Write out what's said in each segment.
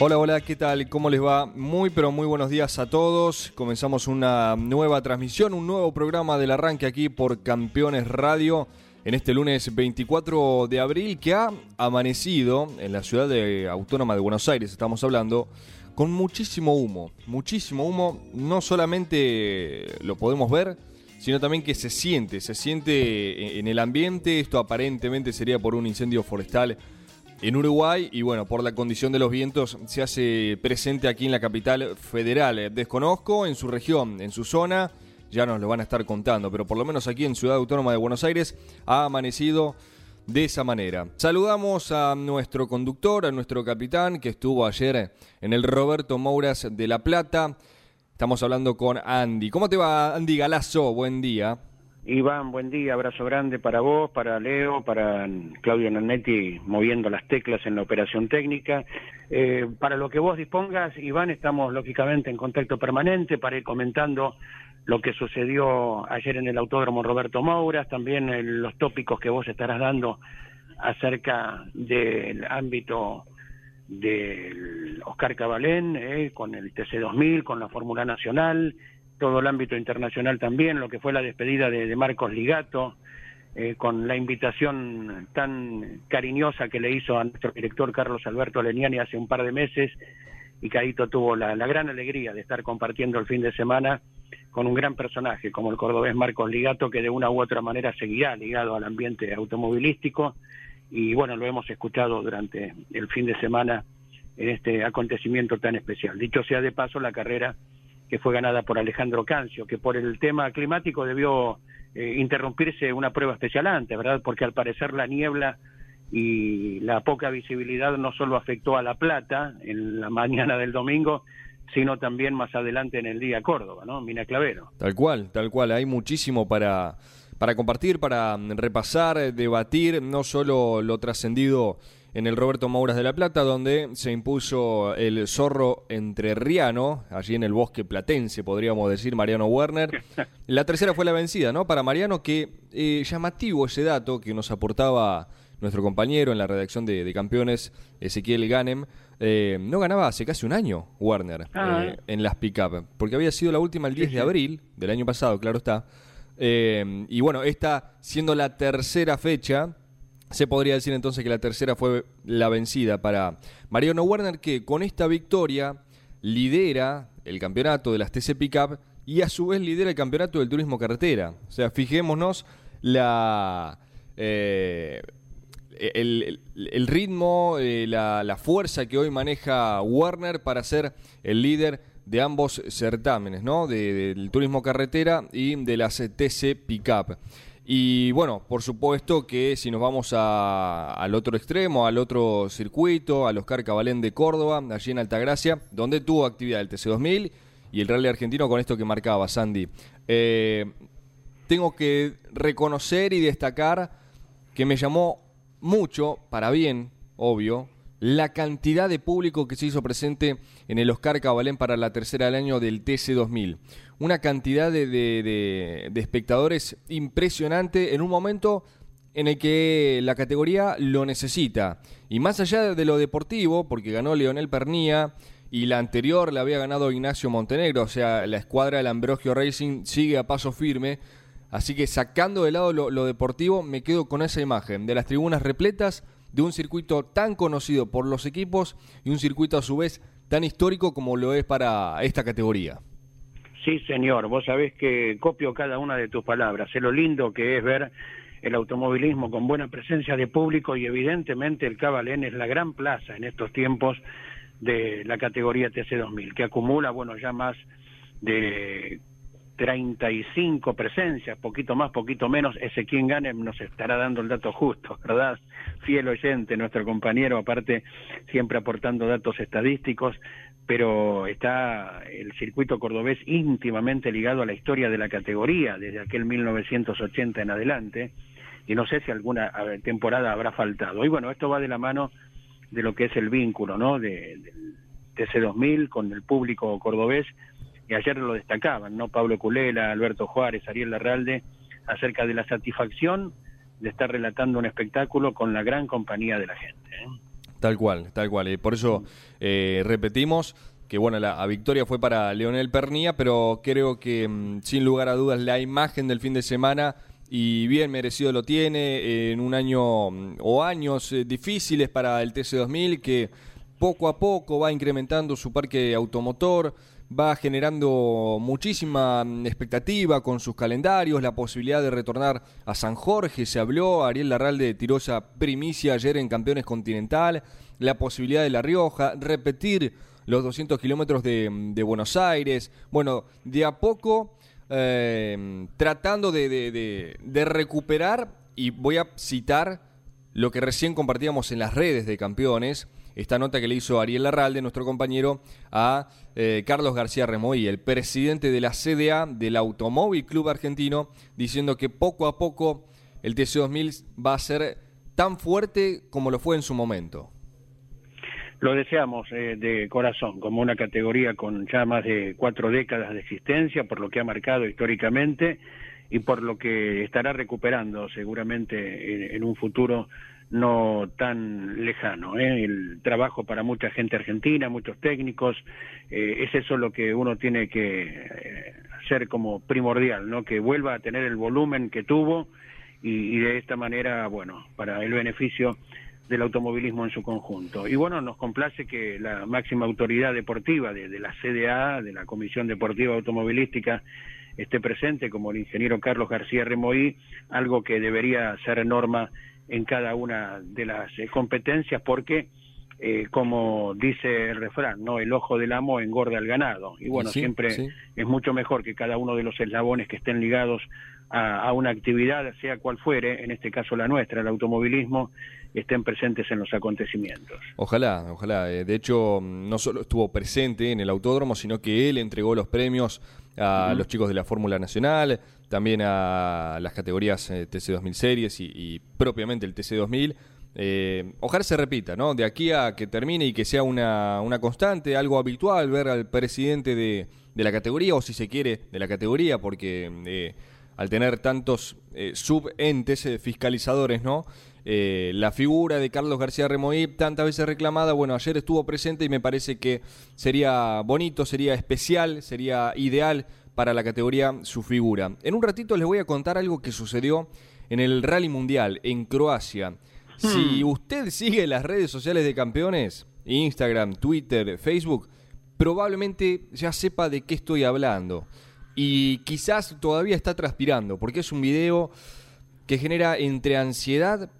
Hola, hola, ¿qué tal? ¿Cómo les va? Muy, pero muy buenos días a todos. Comenzamos una nueva transmisión, un nuevo programa del arranque aquí por Campeones Radio en este lunes 24 de abril que ha amanecido en la ciudad de Autónoma de Buenos Aires, estamos hablando, con muchísimo humo, muchísimo humo. No solamente lo podemos ver, sino también que se siente, se siente en el ambiente. Esto aparentemente sería por un incendio forestal en Uruguay y bueno, por la condición de los vientos se hace presente aquí en la capital federal. Desconozco en su región, en su zona, ya nos lo van a estar contando, pero por lo menos aquí en Ciudad Autónoma de Buenos Aires ha amanecido de esa manera. Saludamos a nuestro conductor, a nuestro capitán que estuvo ayer en el Roberto Mouras de La Plata. Estamos hablando con Andy. ¿Cómo te va Andy Galazo? Buen día. Iván, buen día, abrazo grande para vos, para Leo, para Claudio Nanetti moviendo las teclas en la operación técnica. Eh, para lo que vos dispongas, Iván, estamos lógicamente en contacto permanente para ir comentando lo que sucedió ayer en el Autódromo Roberto Mouras, también los tópicos que vos estarás dando acerca del ámbito del Oscar Cabalén, eh, con el TC2000, con la Fórmula Nacional, todo el ámbito internacional también, lo que fue la despedida de, Marcos Ligato, eh, con la invitación tan cariñosa que le hizo a nuestro director Carlos Alberto Leniani hace un par de meses, y Caito tuvo la, gran alegría de estar compartiendo el fin de semana con un gran personaje como el cordobés Marcos Ligato, que de una u otra manera seguirá ligado al ambiente automovilístico, y bueno, lo hemos escuchado durante el fin de semana en este acontecimiento tan especial. Dicho sea de paso, la carrera que fue ganada por Alejandro Cancio, que por el tema climático debió eh, interrumpirse una prueba especial antes, ¿verdad? Porque al parecer la niebla y la poca visibilidad no solo afectó a La Plata en la mañana del domingo, sino también más adelante en el día Córdoba, ¿no? Mina Clavero. Tal cual, tal cual. Hay muchísimo para, para compartir, para repasar, debatir, no solo lo trascendido en el Roberto Mauras de la Plata, donde se impuso el zorro entrerriano, allí en el bosque platense, podríamos decir, Mariano Werner. La tercera fue la vencida, ¿no? Para Mariano, que eh, llamativo ese dato que nos aportaba nuestro compañero en la redacción de, Campeones, Ezequiel Ganem, eh, no ganaba hace casi un año Werner ah. eh, en las pick-up, porque había sido la última el 10 de abril del año pasado, claro está. y bueno, esta siendo la tercera fecha, se podría decir entonces que la tercera fue la vencida para Mariano Werner, que con esta victoria lidera el campeonato de las TC Pickup y a su vez lidera el campeonato del turismo carretera. O sea, fijémonos la, eh, el, ritmo, eh, la, fuerza que hoy maneja Werner para ser el líder de ambos certámenes, ¿no? del turismo carretera y de las TC Pickup. Y bueno, por supuesto que si nos vamos al otro extremo, al otro circuito, al Oscar Cabalén de Córdoba, allí en Altagracia, donde tuvo actividad el TC2000 y el Rally Argentino con esto que marcaba Sandy. Eh, tengo que reconocer y destacar que me llamó mucho, para bien, obvio, la cantidad de público que se hizo presente en el Oscar Cabalén para la tercera del año del TC2000. Una cantidad de, espectadores impresionante en un momento en el que la categoría lo necesita. Y más allá de lo deportivo, porque ganó Leonel Pernía y la anterior la había ganado Ignacio Montenegro, o sea, la escuadra del Ambrogio Racing sigue a paso firme. Así que sacando de lado lo deportivo, me quedo con esa imagen de las tribunas repletas de un circuito tan conocido por los equipos y un circuito a su vez tan histórico como lo es para esta categoría. Sí, señor. Vos sabés que copio cada una de tus palabras. Es lo lindo que es ver el automovilismo con buena presencia de público y evidentemente el Cabalén es la gran plaza en estos tiempos de la categoría TC2000, que acumula, bueno, ya más de 35 presencias, poquito más, poquito menos, ese quien gane nos estará dando el dato justo, ¿verdad? Fiel oyente, nuestro compañero, aparte siempre aportando datos estadísticos, pero está el circuito cordobés íntimamente ligado a la historia de la categoría, desde aquel 1980 en adelante, y no sé si alguna temporada habrá faltado. Y bueno, esto va de la mano de lo que es el vínculo, ¿no? De, del TC2000 con el público cordobés y ayer lo destacaban, ¿no? Pablo Culela, Alberto Juárez, Ariel Larralde, acerca de la satisfacción de estar relatando un espectáculo con la gran compañía de la gente. ¿eh? Tal cual, tal cual. Y por eso eh, repetimos que bueno, la victoria fue para Leonel Pernía, pero creo que mm, sin lugar a dudas la imagen del fin de semana y bien merecido lo tiene en un año mm, o años eh, difíciles para el TC2000 que poco a poco va incrementando su parque automotor, va generando muchísima mm, expectativa con sus calendarios, la posibilidad de retornar a San Jorge, se habló, Ariel Larralde tiró esa primicia ayer en Campeones Continental, la posibilidad de La Rioja, repetir los 200 kilómetros de, mm, de, Buenos Aires, bueno, de a poco eh, tratando de recuperar, y voy a citar lo que recién compartíamos en las redes de campeones, esta nota que le hizo Ariel Larralde, nuestro compañero, a eh, Carlos García Remoy, el presidente de la CDA del Automóvil Club Argentino, diciendo que poco a poco el TC2000 va a ser tan fuerte como lo fue en su momento. Lo deseamos eh, de corazón, como una categoría con ya más de cuatro décadas de existencia, por lo que ha marcado históricamente y por lo que estará recuperando seguramente en, en un futuro no tan lejano. ¿eh? El trabajo para mucha gente argentina, muchos técnicos, eh, es eso lo que uno tiene que eh, hacer como primordial, ¿no? que vuelva a tener el volumen que tuvo y, de esta manera, bueno, para el beneficio del automovilismo en su conjunto. Y bueno, nos complace que la máxima autoridad deportiva de, de la CDA, de la Comisión Deportiva Automovilística, esté presente, como el ingeniero Carlos García Remoí, algo que debería ser norma en cada una de las eh, competencias porque eh, como dice el refrán, no el ojo del amo engorda al ganado y bueno siempre es mucho mejor que cada uno de los eslabones que estén ligados a, a, una actividad sea cual fuere, en este caso la nuestra, el automovilismo, estén presentes en los acontecimientos. Ojalá, ojalá. Eh, de hecho, no solo estuvo presente en el autódromo, sino que él entregó los premios a uh -huh. los chicos de la Fórmula Nacional, también a las categorías eh, TC2000 Series y, y, propiamente el TC2000. Eh, ojalá se repita, ¿no? De aquí a que termine y que sea una, una constante, algo habitual, ver al presidente de, de, la categoría, o si se quiere, de la categoría, porque eh, al tener tantos eh, subentes eh, fiscalizadores, ¿no? Eh, la figura de Carlos García Remoí, tantas veces reclamada, bueno, ayer estuvo presente y me parece que sería bonito, sería especial, sería ideal para la categoría su figura. En un ratito les voy a contar algo que sucedió en el Rally Mundial en Croacia. Hmm. Si usted sigue las redes sociales de campeones, Instagram, Twitter, Facebook, probablemente ya sepa de qué estoy hablando. Y quizás todavía está transpirando, porque es un video que genera entre ansiedad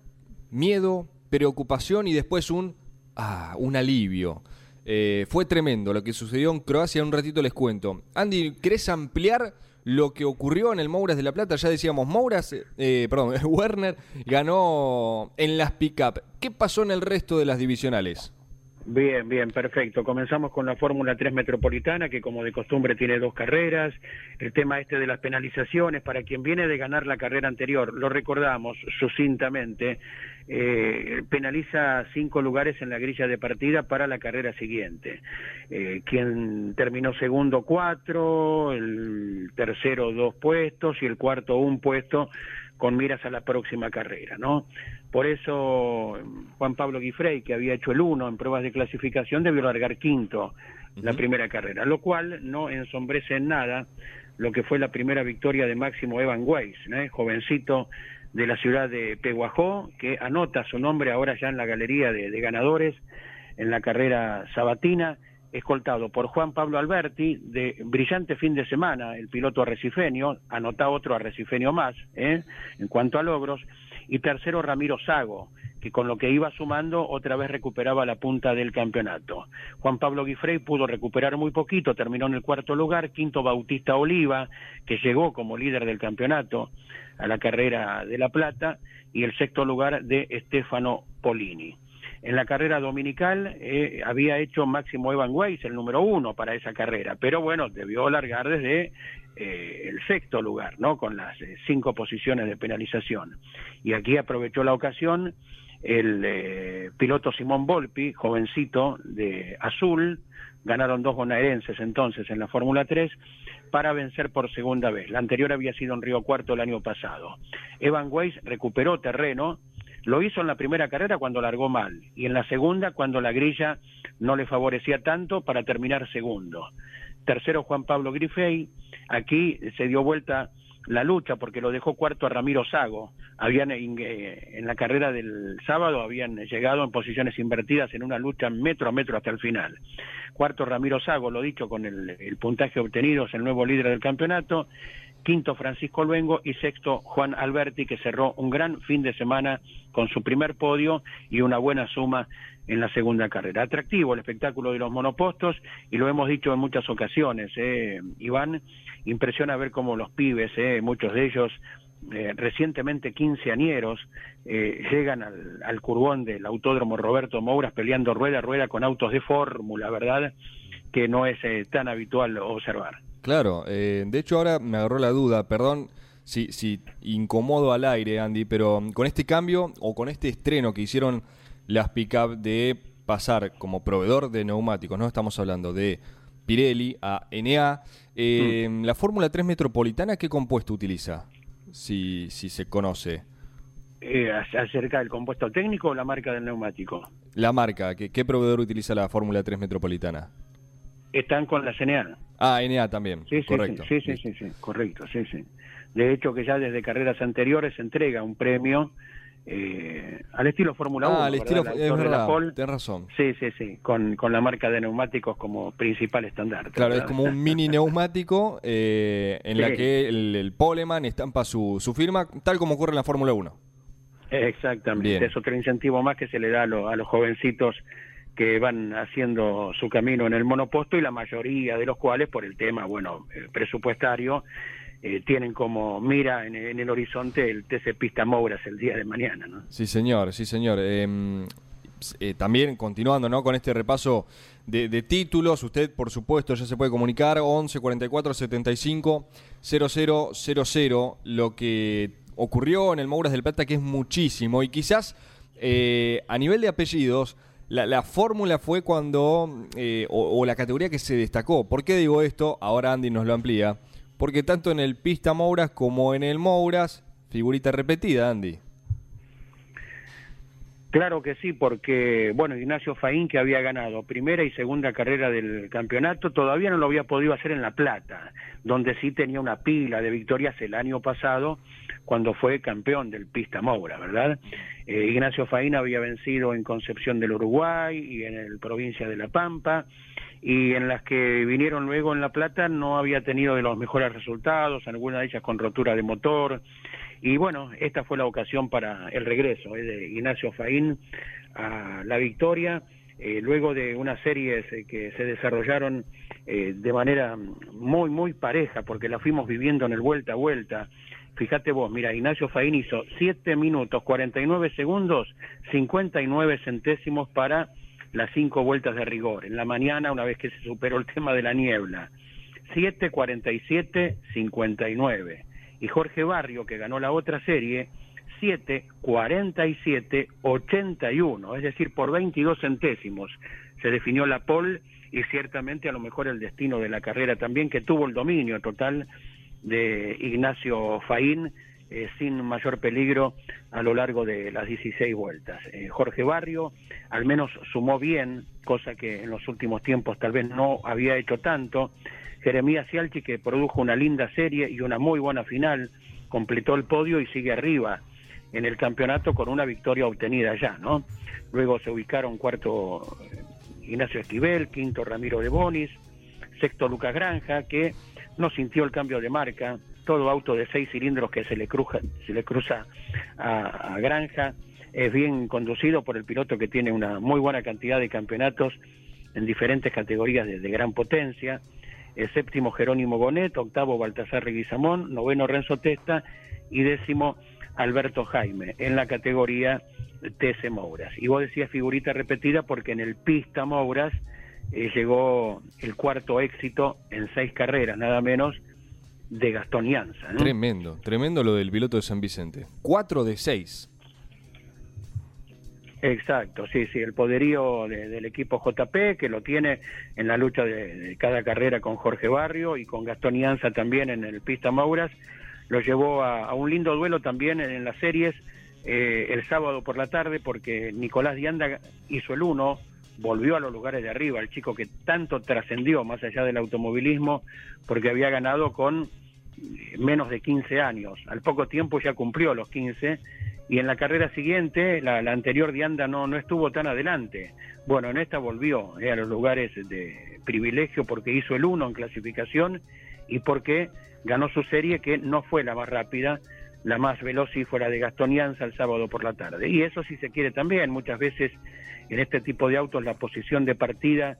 miedo, preocupación y después un, ah, un alivio. Eh, fue tremendo lo que sucedió en Croacia, un ratito les cuento. Andy, ¿querés ampliar lo que ocurrió en el Mouras de la Plata? Ya decíamos, Mouras, eh, perdón, Werner ganó en las pick-up. ¿Qué pasó en el resto de las divisionales? Bien, bien, perfecto. Comenzamos con la Fórmula 3 Metropolitana, que como de costumbre tiene dos carreras. El tema este de las penalizaciones, para quien viene de ganar la carrera anterior, lo recordamos sucintamente, eh, penaliza cinco lugares en la grilla de partida para la carrera siguiente. Eh, quien terminó segundo, cuatro, el tercero, dos puestos y el cuarto, un puesto con miras a la próxima carrera, ¿no? Por eso Juan Pablo Guifrey, que había hecho el 1 en pruebas de clasificación, debió largar quinto uh -huh. la primera carrera, lo cual no ensombrece en nada lo que fue la primera victoria de Máximo Evan Weiss, ¿eh? jovencito de la ciudad de Peguajó, que anota su nombre ahora ya en la galería de, ganadores en la carrera sabatina escoltado por Juan Pablo Alberti, de brillante fin de semana, el piloto arrecifeño, anota otro arrecifeño más, ¿eh? en cuanto a logros, y tercero Ramiro Sago, que con lo que iba sumando otra vez recuperaba la punta del campeonato. Juan Pablo Guifrey pudo recuperar muy poquito, terminó en el cuarto lugar, quinto Bautista Oliva, que llegó como líder del campeonato a la carrera de La Plata, y el sexto lugar de Estefano Polini. En la carrera dominical eh, había hecho Máximo Evan Weiss el número uno para esa carrera, pero bueno, debió largar desde eh, el sexto lugar, ¿no? Con las eh, cinco posiciones de penalización. Y aquí aprovechó la ocasión el piloto Simón Volpi, jovencito de Azul, ganaron dos bonaerenses entonces en la Fórmula 3 para vencer por segunda vez. La anterior había sido en Río Cuarto el año pasado. Evan Weiss recuperó terreno, lo hizo en la primera carrera cuando largó mal y en la segunda cuando la grilla no le favorecía tanto para terminar segundo. Tercero Juan Pablo Grifey, aquí se dio vuelta la lucha porque lo dejó cuarto a Ramiro Sago. Habían eh, en la carrera del sábado habían llegado en posiciones invertidas en una lucha metro a metro hasta el final. Cuarto Ramiro Sago, lo dicho con el, el puntaje obtenido, es el nuevo líder del campeonato quinto Francisco Luengo y sexto Juan Alberti, que cerró un gran fin de semana con su primer podio y una buena suma en la segunda carrera. Atractivo el espectáculo de los monopostos y lo hemos dicho en muchas ocasiones, eh, Iván, impresiona ver cómo los pibes, eh, muchos de ellos eh, recientemente quinceañeros, eh, llegan al, al curbón del autódromo Roberto Mouras peleando rueda a rueda con autos de fórmula, ¿verdad? Que no es eh, tan habitual observar. Claro, eh, de hecho ahora me agarró la duda, perdón si, si incomodo al aire, Andy, pero con este cambio o con este estreno que hicieron las pick-up de pasar como proveedor de neumáticos, no estamos hablando de Pirelli a NA, eh, mm. la Fórmula 3 Metropolitana, ¿qué compuesto utiliza? Si, si se conoce. Eh, ¿Acerca del compuesto técnico o la marca del neumático? La marca, ¿qué, qué proveedor utiliza la Fórmula 3 Metropolitana? Están con la CNA. Ah, NA también. Sí, sí, correcto. Sí, sí, sí, sí, correcto, sí, sí. De hecho, que ya desde carreras anteriores se entrega un premio eh, al estilo Fórmula 1. Ah, al estilo, es verdad, tenés razón. Sí, sí, sí, con, con la marca de neumáticos como principal estandarte. Claro, es como un mini neumático eh, en la que el, el poleman estampa su, su firma, tal como ocurre en la Fórmula 1. Exactamente, Bien. es otro incentivo más que se le da a, lo- a los jovencitos que van haciendo su camino en el monoposto y la mayoría de los cuales por el tema, bueno, eh, presupuestario, eh, tienen como mira en, el horizonte el TC Pista Mouras el día de mañana, ¿no? Sí, señor, sí, señor. Eh, eh, también continuando ¿no? con este repaso de, títulos, usted por supuesto ya se puede comunicar 11 44 75 0000, lo que ocurrió en el Mouras del Plata que es muchísimo y quizás a nivel de apellidos la, la fórmula fue cuando, eh, o, o la categoría que se destacó. ¿Por qué digo esto? Ahora Andy nos lo amplía. Porque tanto en el Pista Mouras como en el Mouras, figurita repetida, Andy. Claro que sí, porque, bueno, Ignacio Faín, que había ganado primera y segunda carrera del campeonato, todavía no lo había podido hacer en La Plata, donde sí tenía una pila de victorias el año pasado, cuando fue campeón del Pista Moura, ¿verdad? Eh, Ignacio Faín había vencido en Concepción del Uruguay y en el provincia de La Pampa, y en las que vinieron luego en La Plata no había tenido de los mejores resultados, algunas de ellas con rotura de motor, y bueno, esta fue la ocasión para el regreso eh, de Ignacio Faín a la victoria, eh, luego de unas series eh, que se desarrollaron eh, de manera muy, muy pareja, porque la fuimos viviendo en el vuelta a vuelta. Fíjate vos, mira, Ignacio Faín hizo 7 minutos 49 segundos, 59 centésimos para las cinco vueltas de rigor. En la mañana, una vez que se superó el tema de la niebla, 7, 47, 59. Y Jorge Barrio, que ganó la otra serie, 7, 47, 81. Es decir, por 22 centésimos se definió la pole y ciertamente a lo mejor el destino de la carrera también, que tuvo el dominio total de Ignacio Faín eh, sin mayor peligro a lo largo de las 16 vueltas. Eh, Jorge Barrio al menos sumó bien, cosa que en los últimos tiempos tal vez no había hecho tanto. Jeremías Cialchi, que produjo una linda serie y una muy buena final, completó el podio y sigue arriba en el campeonato con una victoria obtenida ya, ¿no? Luego se ubicaron cuarto Ignacio Esquivel, quinto Ramiro de Bonis, sexto Lucas Granja, que no sintió el cambio de marca, todo auto de seis cilindros que se le cruza, se le cruza a, Granja es bien conducido por el piloto que tiene una muy buena cantidad de campeonatos en diferentes categorías de, gran potencia. Séptimo Jerónimo Bonet, octavo Baltasar Reguizamón, noveno Renzo Testa y décimo Alberto Jaime en la categoría TS Mouras. Y vos decías figurita repetida porque en el Pista Mouras eh, llegó el cuarto éxito en seis carreras, nada menos, de Gastón Yanza. Tremendo, tremendo lo del piloto de San Vicente. Cuatro de seis. Exacto, sí, sí, el poderío del equipo JP, que lo tiene en la lucha de, cada carrera con Jorge Barrio y con Gastón Yanza también en el Pista Mauras, lo llevó a, un lindo duelo también en, las series eh, el sábado por la tarde, porque Nicolás Dianda hizo el uno, volvió a los lugares de arriba, el chico que tanto trascendió más allá del automovilismo, porque había ganado con menos de 15 años. Al poco tiempo ya cumplió los 15 y en la carrera siguiente, la, anterior Dianda no, no estuvo tan adelante. Bueno, en esta volvió eh, a los lugares de privilegio porque hizo el 1 en clasificación y porque ganó su serie que no fue la más rápida, la más veloz y fuera de Gastón Yanza el sábado por la tarde. Y eso si se quiere también, muchas veces en este tipo de autos la posición de partida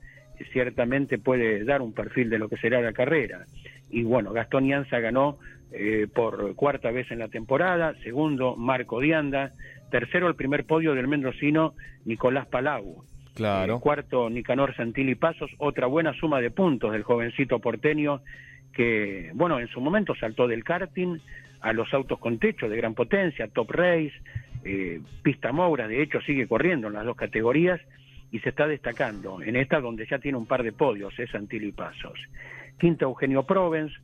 ciertamente puede dar un perfil de lo que será la carrera. Y bueno, Gastón Yanza ganó eh, por cuarta vez en la temporada, segundo Marco Dianda, tercero el primer podio del mendocino Nicolás Palau. Claro. Eh, cuarto Nicanor Santilli Pasos, otra buena suma de puntos del jovencito porteño que, bueno, en su momento saltó del karting a los autos con techo de gran potencia, Top Race, eh, Pista Moura, de hecho sigue corriendo en las dos categorías y se está destacando en esta donde ya tiene un par de podios, es Santilli Pasos. Quinto Eugenio Provence,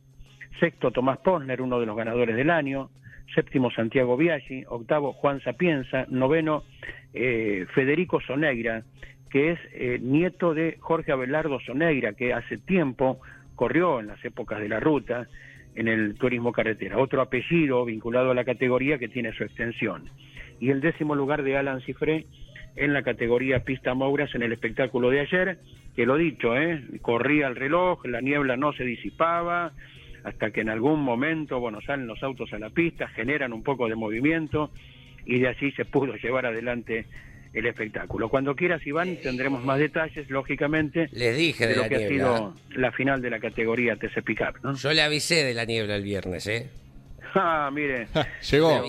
sexto Tomás Posner, uno de los ganadores del año, séptimo Santiago Biaggi, octavo Juan Sapienza, noveno eh, Federico Soneira, que es eh, nieto de Jorge Abelardo Soneira, que hace tiempo corrió en las épocas de la ruta en el turismo carretera, otro apellido vinculado a la categoría que tiene su extensión. Y el décimo lugar de Alan Cifré en la categoría pista Mouras en el espectáculo de ayer, que lo dicho, ¿eh? corría el reloj, la niebla no se disipaba, hasta que en algún momento, bueno, salen los autos a la pista, generan un poco de movimiento y de allí se pudo llevar adelante el espectáculo. Cuando quieras, Iván, tendremos más detalles, lógicamente, Les dije de, lo que ha sido la final de la categoría TC Pickup. ¿no? Yo le avisé de la niebla el viernes, ¿eh? Ah, mire. Llegó.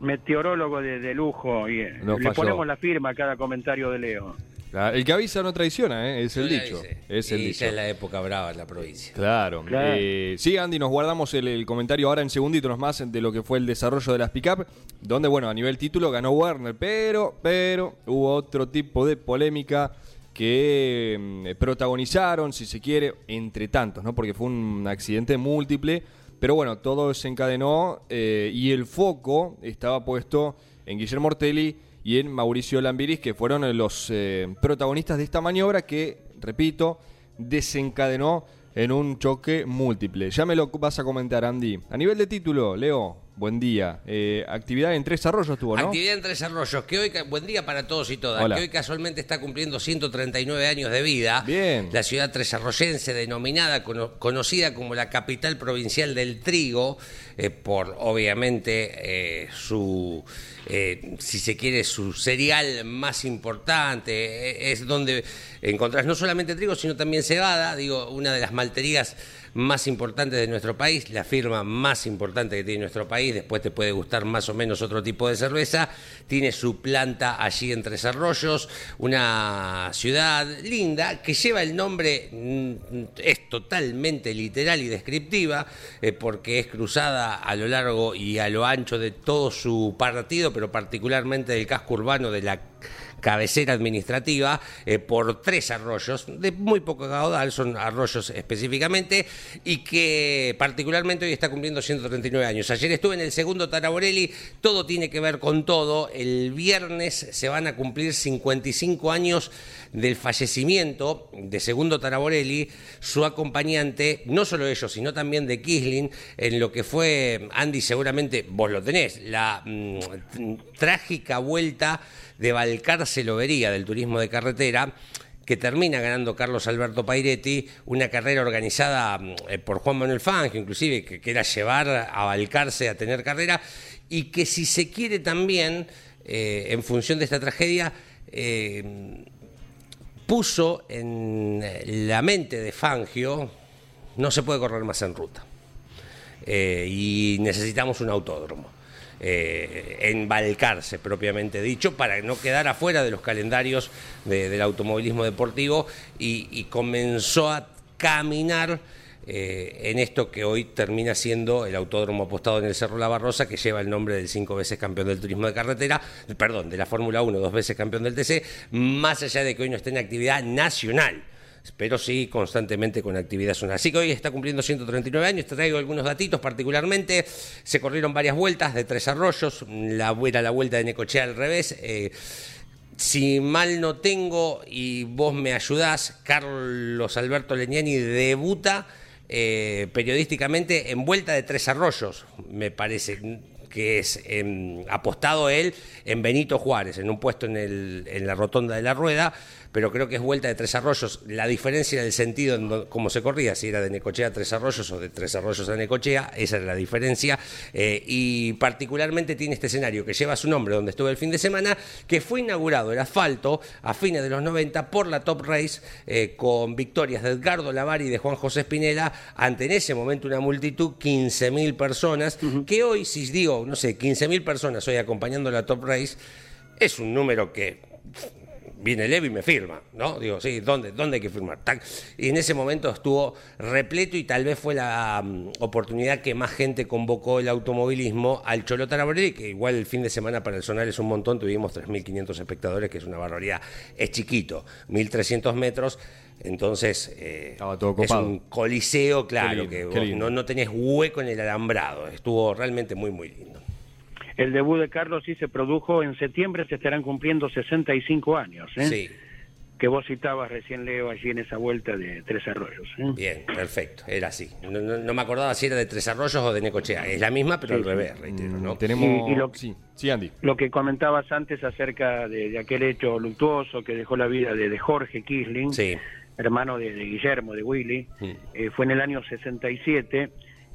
meteorólogo de, lujo y eh, le ponemos la firma a cada comentario de Leo. El que avisa no traiciona, ¿eh? es el dicho. Es el dicho. es la época brava en la provincia. Claro. Eh, sí, Andy, nos guardamos el, comentario ahora en segunditos más de lo que fue el desarrollo de las pick-up, donde, bueno, a nivel título ganó Werner, pero, pero hubo otro tipo de polémica que mm, protagonizaron, si se quiere, entre tantos, ¿no? Porque fue un accidente múltiple, pero bueno, todo desencadenó eh, y el foco estaba puesto en Guillermo Ortelli y en Mauricio Lambiris, que fueron los eh, protagonistas de esta maniobra que, repito, desencadenó en un choque múltiple. Ya me lo vas a comentar, Andy. A nivel de título, Leo, buen día. Eh, actividad en Tres Arroyos tuvo, ¿no? Actividad en Tres Arroyos, que hoy, buen día para todos y todas, que hoy casualmente está cumpliendo 139 años de vida. Bien. La ciudad tresarroyense, denominada, conocida como la capital provincial del trigo, eh, por obviamente su eh, si se quiere, su cereal más importante, eh, es donde encontrás no solamente trigo, sino también cebada, digo, una de las malterías más importantes de nuestro país, la firma más importante que tiene nuestro país, después te puede gustar más o menos otro tipo de cerveza, tiene su planta allí en Tres Arroyos, una ciudad linda que lleva el nombre, mm, es totalmente literal y descriptiva, eh, porque es cruzada a lo largo y a lo ancho de todo su partido, pero particularmente del casco urbano de la cabecera administrativa eh, por tres arroyos de muy poco caudal, son arroyos específicamente, y que particularmente hoy está cumpliendo 139 años. Ayer estuve en el segundo Taraborelli, todo tiene que ver con todo. El viernes se van a cumplir 55 años del fallecimiento de Segundo Taraborelli, su acompañante, no solo ellos, sino también de Kisling, en lo que fue, Andy, seguramente vos lo tenés, la mm, trágica vuelta de Valcarce Lobería del turismo de carretera, que termina ganando Carlos Alberto Pairetti, una carrera organizada mm, eh, por Juan Manuel Fangio, inclusive, que, era llevar a Balcarce a tener carrera, y que si se quiere también, eh, en función de esta tragedia, eh, puso en la mente de Fangio, no se puede correr más en ruta. y necesitamos un autódromo eh, embalcarse propiamente dicho, para no quedar afuera de los calendarios del automovilismo deportivo y, comenzó a caminar eh, en esto que hoy termina siendo el autódromo apostado en el Cerro La Barrosa, que lleva el nombre del cinco veces campeón del turismo de carretera, perdón, de la Fórmula 1, dos veces campeón del TC, más allá de que hoy no esté en actividad nacional pero sí constantemente con actividad zonal. Así que hoy está cumpliendo 139 años, te traigo algunos datitos particularmente, se corrieron varias vueltas de tres arroyos, la, la vuelta de Necochea al revés, eh, si mal no tengo y vos me ayudás, Carlos Alberto Leñani debuta eh, periodísticamente en Vuelta de Tres Arroyos, me parece que es em, apostado él en Benito Juárez, en un puesto en, el, en la rotonda de la rueda pero creo que es vuelta de Tres Arroyos. La diferencia del sentido en cómo se corría, si era de Necochea a Tres Arroyos o de Tres Arroyos a Necochea, esa era la diferencia. Eh, y particularmente tiene este escenario que lleva su nombre, donde estuve el fin de semana, que fue inaugurado el asfalto a fines de los 90 por la Top Race, eh, con victorias de Edgardo Lavari y de Juan José Espinela, ante en ese momento una multitud, 15.000 personas, que hoy, si digo, no sé, 15.000 personas hoy acompañando la Top Race, es un número que viene Levi y me firma, ¿no? Digo, sí, ¿dónde, dónde hay que firmar? Y en ese momento estuvo repleto y tal vez fue la mm, oportunidad que más gente convocó el automovilismo al Cholo Taraborelli, que igual el fin de semana para el Zonal es un montón, tuvimos 3.500 espectadores, que es una barbaridad. Es chiquito, 1.300 metros, entonces eh, es un coliseo, claro, que no, no tenés hueco en el alambrado, estuvo realmente muy, muy lindo. El debut de Carlos sí se produjo en septiembre, se estarán cumpliendo 65 años. ¿eh? Sí. Que vos citabas recién, Leo, allí en esa vuelta de Tres Arroyos. ¿eh? Bien, perfecto, era así. No, me acordaba si era de Tres Arroyos o de Necochea. Es la misma, pero al revés, reitero. ¿no? Mm, tenemos... Y, lo, sí. sí, Andy. Lo que comentabas antes acerca de, aquel hecho luctuoso que dejó la vida de, Jorge Kisling, hermano de, Guillermo, de Willy, mm. eh, fue en el año 67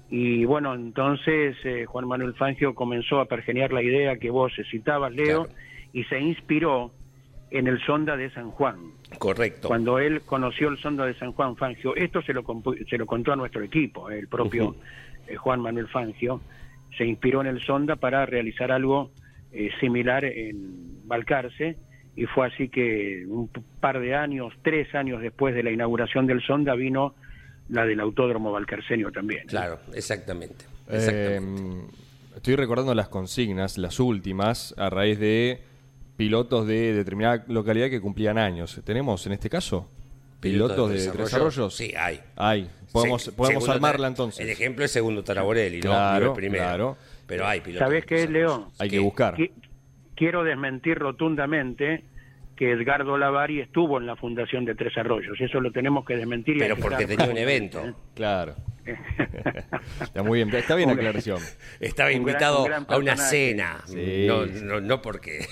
y bueno, entonces eh, Juan Manuel Fangio comenzó a pergeniar la idea que vos citabas, Leo, y se inspiró en el Sonda de San Juan. Correcto. Cuando él conoció el Sonda de San Juan Fangio, esto se lo, se lo contó a nuestro equipo, el propio eh, Juan Manuel Fangio, se inspiró en el Sonda para realizar algo eh, similar en Balcarce, y fue así que un par de años, tres años después de la inauguración del Sonda, vino la del Autódromo Valcarcenio también. Claro, exactamente. Eh, estoy recordando las consignas, las últimas, a raíz de pilotos de determinada localidad que cumplían años. ¿Tenemos en este caso? ¿Pilotos, de, desarrollo? Sí, hay. Hay. Podemos, podemos armarla entonces. El ejemplo es segundo Taraborelli, claro, ¿no? primero. Claro. Pero hay pilotos. ¿Sabés qué es, León? Hay que buscar. Quiero desmentir rotundamente que Edgardo Lavari estuvo en la fundación de Tres Arroyos. Eso lo tenemos que desmentir. Pero porque tenía un evento. ¿eh? Claro. está muy bien, está bien la aclaración. Estaba invitado a una cena, no, no, no, porque...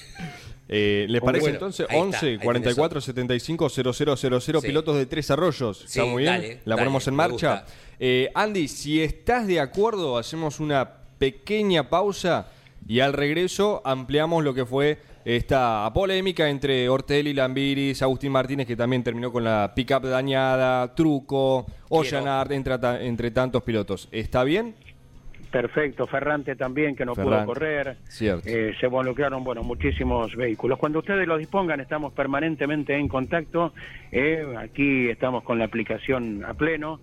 Eh, ¿Les parece entonces? 11 44 75 000 pilotos de Tres Arroyos. ¿Está muy bien? la ponemos en marcha. Eh, Andy, si estás de acuerdo, hacemos una pequeña pausa y al regreso ampliamos lo que fue esta polémica entre Ortelli, Lambiris, Agustín Martínez, que también terminó con la pickup dañada, Truco, Ollanard, entre, entre tantos pilotos. ¿Está bien? Perfecto, Ferrante también, que no pudo correr. Cierto. Eh, se involucraron, bueno, muchísimos vehículos. Cuando ustedes lo dispongan, estamos permanentemente en contacto. Eh, aquí estamos con la aplicación a pleno.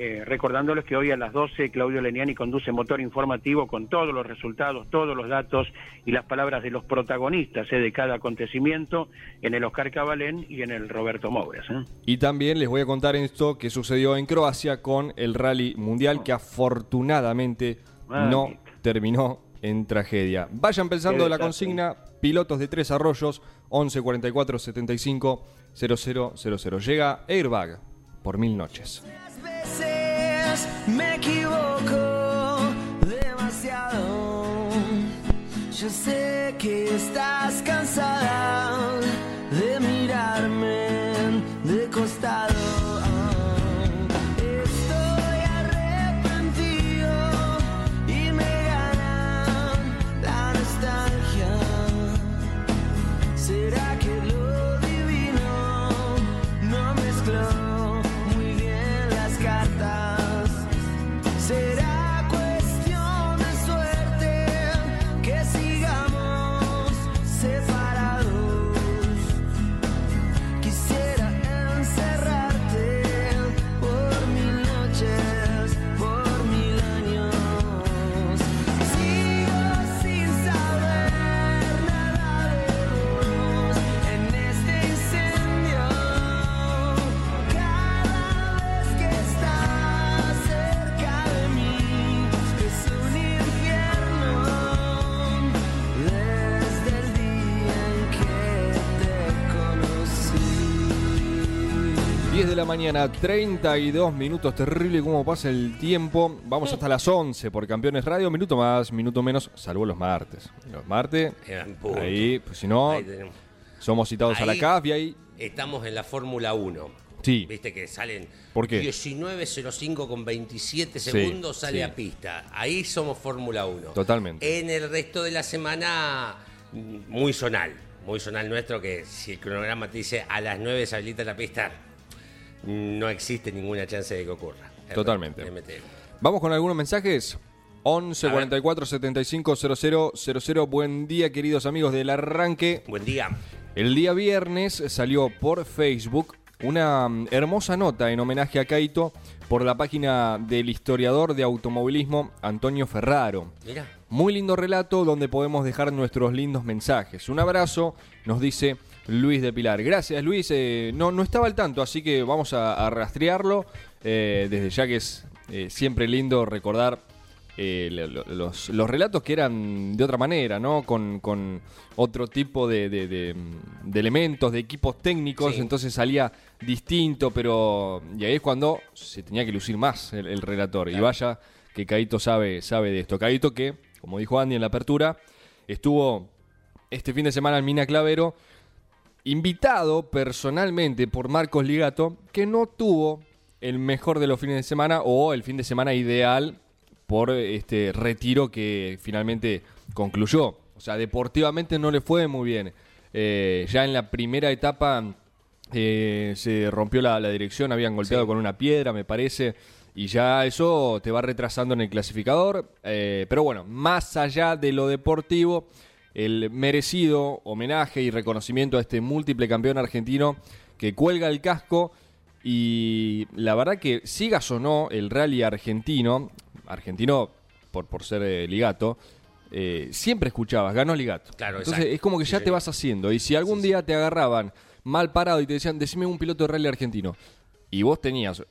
Eh, recordándoles que hoy a las 12 Claudio Leniani conduce motor informativo con todos los resultados, todos los datos y las palabras de los protagonistas eh, de cada acontecimiento en el Oscar Cabalén y en el Roberto Mouras. Eh. Y también les voy a contar esto que sucedió en Croacia con el Rally Mundial que afortunadamente no terminó en tragedia. Vayan pensando la consigna, pilotos de tres arroyos, 11 44 75 0000. Llega Airbag por mil noches me equivoco demasiado. Yo sé que estás cansada de mirarme de costado. Estoy arrepentido y me ganan las estancias. Mañana, 32 minutos. Terrible cómo pasa el tiempo. Vamos hasta las 11 por Campeones Radio. Minuto más, minuto menos, salvo los martes. Los martes, ahí, pues si no, somos citados a la CAF y ahí. Estamos en la Fórmula 1. Sí. Viste que salen ¿Por qué? 19.05 con 27 Sí, segundos sale sí. a pista. Ahí somos Fórmula 1. Totalmente. En el resto de la semana, muy zonal. Muy zonal nuestro que si el cronograma te dice a las 9 se habilita la pista, no existe ninguna chance de que ocurra. Totalmente. Vamos con algunos mensajes. 11 A ver. 44 75 00 00. Buen día, queridos amigos del arranque. Buen día. El día viernes salió por Facebook una mm, hermosa nota en homenaje a Kaito por la página del historiador de automovilismo Antonio Ferraro. Mira. Muy lindo relato donde podemos dejar nuestros lindos mensajes. Un abrazo, nos dice Luis de Pilar. Gracias Luis, Eh, no, no estaba al tanto, así que vamos a, a rastrearlo. Eh, desde ya que es eh, siempre lindo recordar lo- lo- los, los relatos que eran de otra manera, ¿no? Con, con otro tipo de, de- de, mm, de elementos, de equipos técnicos, Sí. entonces salía distinto, pero... Y ahí es cuando se tenía que lucir más el, el relator. Y vaya que Caito sabe, sabe de esto. Caito que, como dijo Andy en la apertura, estuvo este fin de semana en Mina Clavero, invitado personalmente por Marcos Ligato, que no tuvo el mejor de los fines de semana o el fin de semana ideal por este retiro que finalmente concluyó. O sea, deportivamente no le fue muy bien. Eh, ya en la primera etapa eh, se rompió la, la dirección, habían golpeado con una piedra, me parece, y ya eso te va retrasando en el clasificador. Eh, pero bueno, más allá de lo deportivo, el merecido homenaje y reconocimiento a este múltiple campeón argentino que cuelga el casco y la verdad que sigas o no el rally argentino, argentino por, por ser eh, ligato, eh, siempre escuchabas, ganó ligato. Claro, Entonces exacto. es como que Sí, ya te vas haciendo. Y si algún día te agarraban mal parado y te decían, decime un piloto de rally argentino, y vos tenías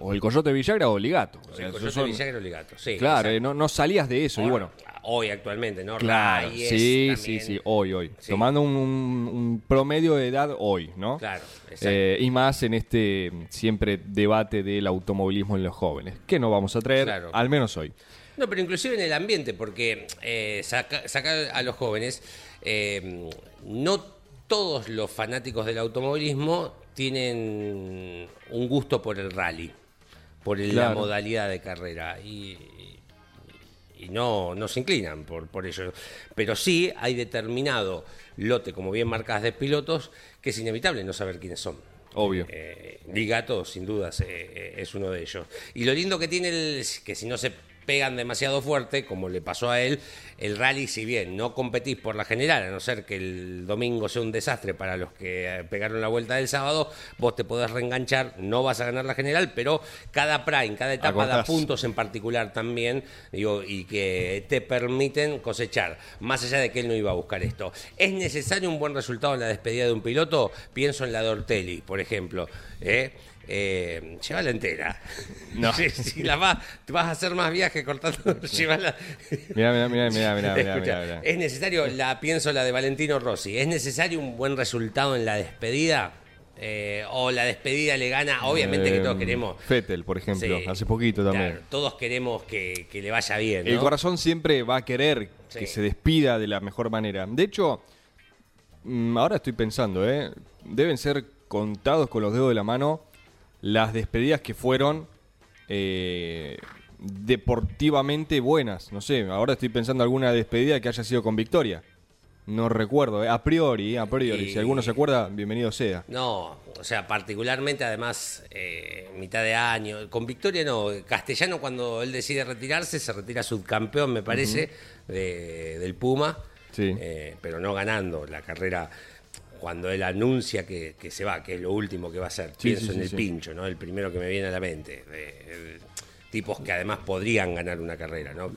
o el Coyote Villagra o ligato. O sea, El Coyote son- Villagra Oligato, sí. claro, eh, no, no salías de eso. Y bueno, Hoy actualmente, ¿no? Claro, sí, también. sí, sí, hoy, hoy. Sí. Tomando un, un- un promedio de edad hoy, ¿no? Claro, exacto. Eh, y más en este siempre debate del automovilismo en los jóvenes, que no vamos a traer, Claro. al menos hoy. No, pero inclusive en el ambiente, porque eh, saca- sacar a los jóvenes, eh, no todos los fanáticos del automovilismo tienen un gusto por el rally, por el- la modalidad de carrera. Y, y no, no se inclinan por, por ello. Pero sí hay determinado lote, como bien marcas de pilotos, que es inevitable no saber quiénes son. Obvio. Eh, Ligato, sin dudas, eh, eh, es uno de ellos. Y lo lindo que tiene el, que si no se pegan demasiado fuerte, como le pasó a él, el rally, si bien no competís por la general, a no ser que el domingo sea un desastre para los que eh, pegaron la vuelta del sábado, vos te podés reenganchar, no vas a ganar la general, pero cada prime, cada etapa da puntos en particular también, digo, y que te permiten cosechar, más allá de que él no iba a buscar esto. ¿Es necesario un buen resultado en la despedida de un piloto? Pienso en la de Ortelli, por ejemplo. ¿eh? Eh, llévala entera. No. Si, si la vas, te vas a hacer más viajes cortando, llévala. Mirá, mirá, mirá, mirá, mirá, Escucha, mirá. Es necesario, la pienso la de Valentino Rossi, ¿es necesario un buen resultado en la despedida? Eh, o la despedida le gana, obviamente que todos Eh, queremos. Fettel, por ejemplo, Sí, hace poquito también. claro, todos queremos que, que le vaya bien. El corazón siempre va a querer Sí. que se despida de la mejor manera. De hecho, mm, ahora estoy pensando, ¿eh? deben ser contados con los dedos de la mano las despedidas que fueron eh, deportivamente buenas. No sé, ahora estoy pensando alguna despedida que haya sido con victoria. No recuerdo, ¿eh? a priori, a priori. Y- Si alguno se acuerda, bienvenido sea. No, o sea, particularmente además eh, mitad de año. Con Victoria no, Castellano cuando él decide retirarse, se retira subcampeón, me parece, de- del Puma, Sí. eh, pero no ganando la carrera cuando él anuncia que, que se va, que es lo último que va a hacer. Sí, Pienso sí, en sí, el pincho, ¿no? El primero que me viene a la mente. tipos que además podrían ganar una carrera, ¿no?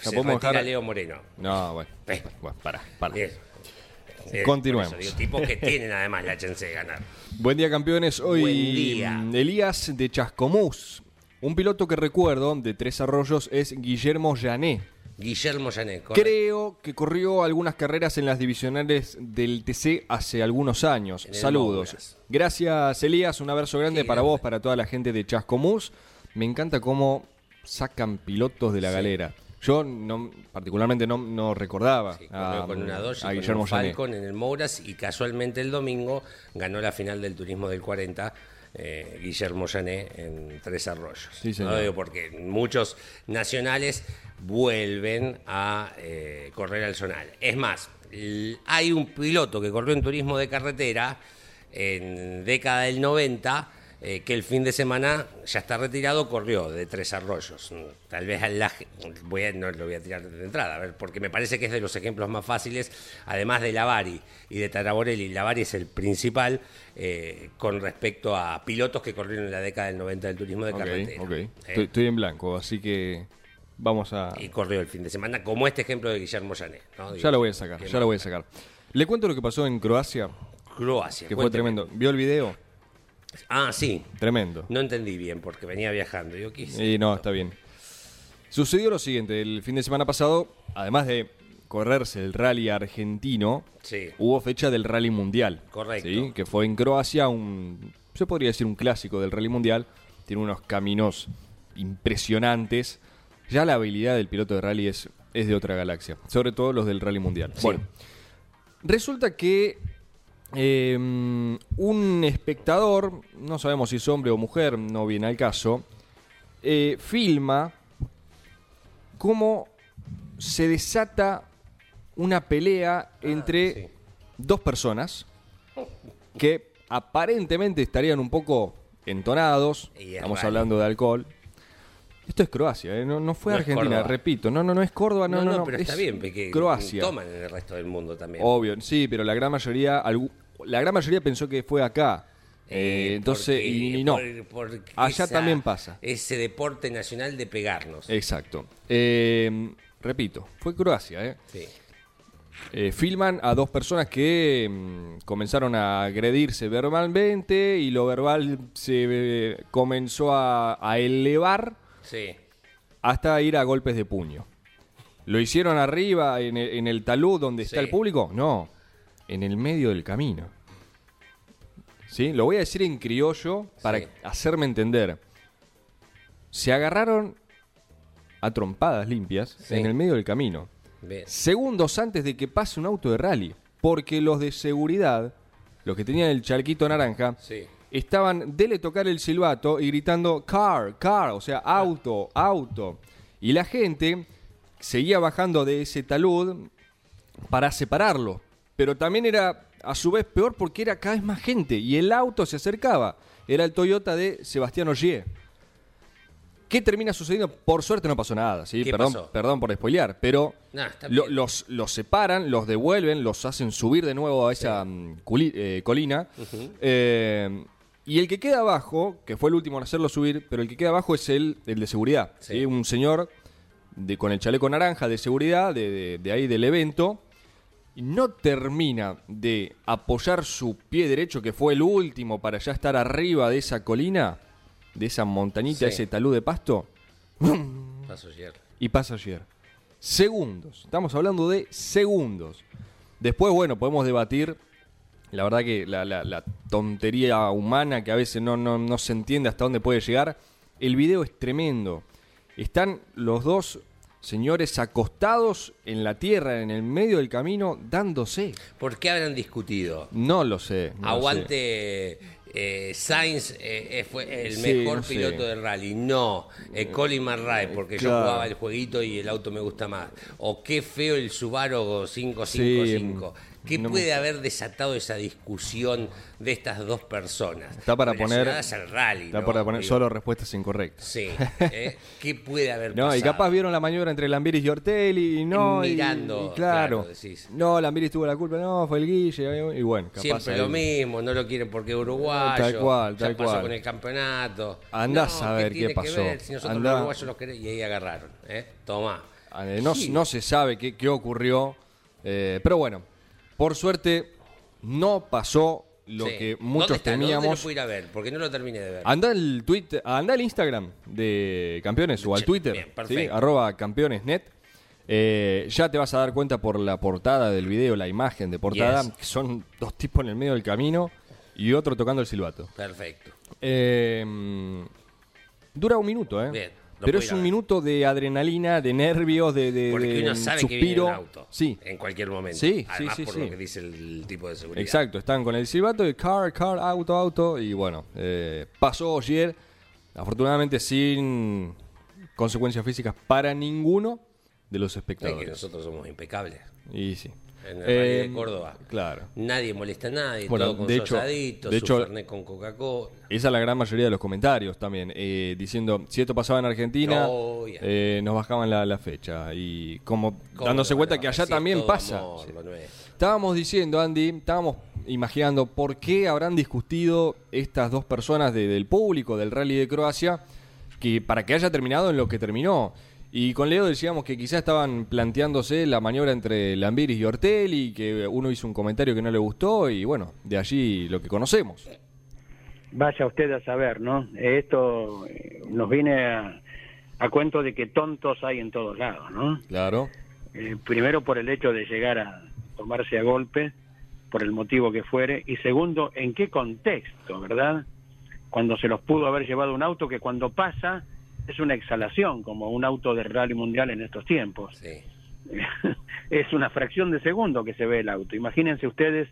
Se podemos retira dejar- Leo Moreno. No, bueno. Eh. Bueno, para, para. Eh, Continuemos. por eso digo, tipos que tienen además la chance de ganar. Buen día, campeones. Hoy día. Elías de Chascomús. Un piloto que recuerdo de Tres Arroyos es Guillermo Llané, Guillermo correcto. Creo que corrió algunas carreras en las divisionales del TC hace algunos años. Saludos. Mouras. Gracias, Elías. Un abrazo grande Qué para grande. vos, para toda la gente de Chascomús. Me encanta cómo sacan pilotos de la galera. Yo no, particularmente no, no recordaba Sí, a, con una a con Guillermo un Janet. Falcon en el Mouras y casualmente el domingo ganó la final del turismo del 40 eh, Guillermo Janet en Tres Arroyos. Sí, señor. No digo porque muchos nacionales vuelven a eh, correr al zonal. Es más, hay un piloto que corrió en turismo de carretera en década del 90 eh, que el fin de semana ya está retirado, corrió de Tres Arroyos. Tal vez al laje- voy a, no lo voy a tirar de entrada, a ver, porque me parece que es de los ejemplos más fáciles, además de Lavari y de Taraborelli. Lavari es el principal eh, con respecto a pilotos que corrieron en la década del 90 del turismo de Ok, carretera. ok. Eh, Estoy, estoy en blanco, así que vamos a... y corrió el fin de semana, como este ejemplo de Guillermo. ¿no? Ya lo voy a sacar, ya lo voy a sacar. Le cuento lo que pasó en Croacia, Croacia. que fue tremendo. ¿Vio el video? Ah, sí. Tremendo. No entendí bien porque venía viajando. Yo quise. Y no, está bien. Sucedió lo siguiente, el fin de semana pasado, además de correrse el rally argentino, Sí. hubo fecha del rally mundial. Correcto. ¿sí? Que fue en Croacia, un, se podría decir un clásico del rally mundial. Tiene unos caminos impresionantes. Ya la habilidad del piloto de rally es, es de otra galaxia, sobre todo los del rally mundial. Sí. Bueno, resulta que eh, un espectador, no sabemos si es hombre o mujer, no viene al caso, eh, filma cómo se desata una pelea entre Ah, sí. dos personas que aparentemente estarían un poco entonados. Y es Estamos hablando de alcohol. Esto es Croacia, ¿eh? no, no fue No Argentina, repito. No, no, no es Córdoba, no, no, no. pero es está bien, porque Croacia. toman en el resto del mundo también. Obvio, sí, pero la gran mayoría, la gran mayoría pensó que fue acá. Eh, Eh, entonces, porque- y, no. por- por Allá esa- también pasa. Ese deporte nacional de pegarnos. Exacto. Eh, repito, fue Croacia, ¿eh? Sí. Eh, filman a dos personas que mm, comenzaron a agredirse verbalmente y lo verbal se comenzó a, a elevar Sí. hasta ir a golpes de puño. ¿Lo hicieron arriba en el, en el talud donde está Sí. el público? No, en el medio del camino. ¿Sí? Lo voy a decir en criollo para Sí. hacerme entender. Se agarraron a trompadas limpias Sí. en el medio del camino Bien. segundos antes de que pase un auto de rally. Porque los de seguridad, los que tenían el charquito naranja, Sí. Estaban dele tocar el silbato y gritando car, car, o sea, auto, auto. Y la gente seguía bajando de ese talud para separarlo. Pero también era a su vez peor porque era cada vez más gente y el auto se acercaba. Era el Toyota de Sebastián Ogier. ¿Qué termina sucediendo? Por suerte no pasó nada, ¿sí? ¿Qué Perdón, pasó? perdón por spoilear, pero lo- los, los separan, los devuelven, los hacen subir de nuevo a esa mm, culi- eh, colina. Eh, y el que queda abajo, que fue el último en hacerlo subir, pero el que queda abajo es el, el de seguridad. Sí. ¿sí? Un señor de, con el chaleco naranja de seguridad, de, de- de ahí del evento, y no termina de apoyar su pie derecho, que fue el último para ya estar arriba de esa colina, de esa montañita, Sí. ese talud de pasto, Pasó ayer. y pasa ayer. Segundos. Estamos hablando de segundos. Después, bueno, podemos debatir. La verdad que la, la- la tontería humana que a veces no, no, no se entiende hasta dónde puede llegar. El video es tremendo. Están los dos señores acostados en la tierra, en el medio del camino, dándose. ¿Por qué habrán discutido? No lo sé. no lo sé. Eh, Sainz eh, eh, fue el Sí, mejor piloto del rally. No, eh, Colin McRae, porque yo jugaba el jueguito y el auto me gusta más. O qué feo el Subaru 555. ¿Qué no me- puede haber desatado esa discusión de estas dos personas? Está para poner, al rally. está ¿no? para poner Digo, solo respuestas incorrectas. Sí, ¿eh? ¿qué puede haber No, pasado? y capaz vieron la maniobra entre Lambiris y Ortelli y no. Mirando, y claro. claro, decís. no, Lambiris tuvo la culpa, no, fue el Guille. Y bueno, capaz. Siempre ahí- lo mismo, no lo quieren porque es uruguayo. Tal cual, ya tal pasó cual. con el campeonato. Andá a No, saber tiene qué pasó. ver si nosotros Andá- los uruguayos los queremos? Y ahí agarraron. ¿eh? Tomá. Eh, No, Sí. no se sabe qué, qué ocurrió. eh, pero bueno, por suerte no pasó lo Sí. que ¿Dónde muchos? ¿Dónde temíamos. lo puedo ir a ver? Porque no lo terminé de ver. Anda el tweet, anda al Instagram de campeones o al Twitter, bien, ¿sí? perfecto. arroba campeonesnet. Eh, ya te vas a dar cuenta por la portada del video, la imagen de portada, Yes. que son dos tipos en el medio del camino y otro tocando el silbato. Perfecto. Eh, dura un minuto, ¿eh? Bien, Pero es un minuto de adrenalina, de nervios, de, de, Porque de uno sabe que viene suspiro. un auto. Sí, En cualquier momento. Sí, sí, Además sí, por sí. lo que dice el tipo de seguridad. exacto. Están con el silbato y car, car, auto, auto. Y bueno, eh, pasó ayer, afortunadamente sin consecuencias físicas para ninguno de los Es que espectadores. nosotros somos impecables. Y sí. En el Rally de Eh, Córdoba. Claro. Nadie molesta a nadie, Bueno, todo con de su hecho- asadito, de su hecho- Fernet con Coca-Cola. Esa es la gran mayoría de los comentarios también, eh, diciendo si esto pasaba en Argentina, eh, nos bajaban la, la fecha. Y como ¿Cómo dándose cuenta que allá si también pasa. amor, Sí. Estábamos diciendo, Andy, estábamos imaginando por qué habrán discutido estas dos personas de- del público del rally de Croacia que para que haya terminado en lo que terminó. Y con Leo decíamos que quizás estaban planteándose la maniobra entre Lambiris y Ortelli, que uno hizo un comentario que no le gustó y bueno, de allí lo que conocemos. Vaya usted a saber, ¿no? Esto eh, nos viene a, a cuento de que tontos hay en todos lados, ¿no? Claro. Eh, primero por el hecho de llegar a tomarse a golpe, por el motivo que fuere, y segundo, en qué contexto, ¿verdad? Cuando se los pudo haber llevado un auto que cuando pasa es una exhalación, como un auto de rally mundial en estos tiempos. Sí. es una fracción de segundo que se ve el auto. Imagínense ustedes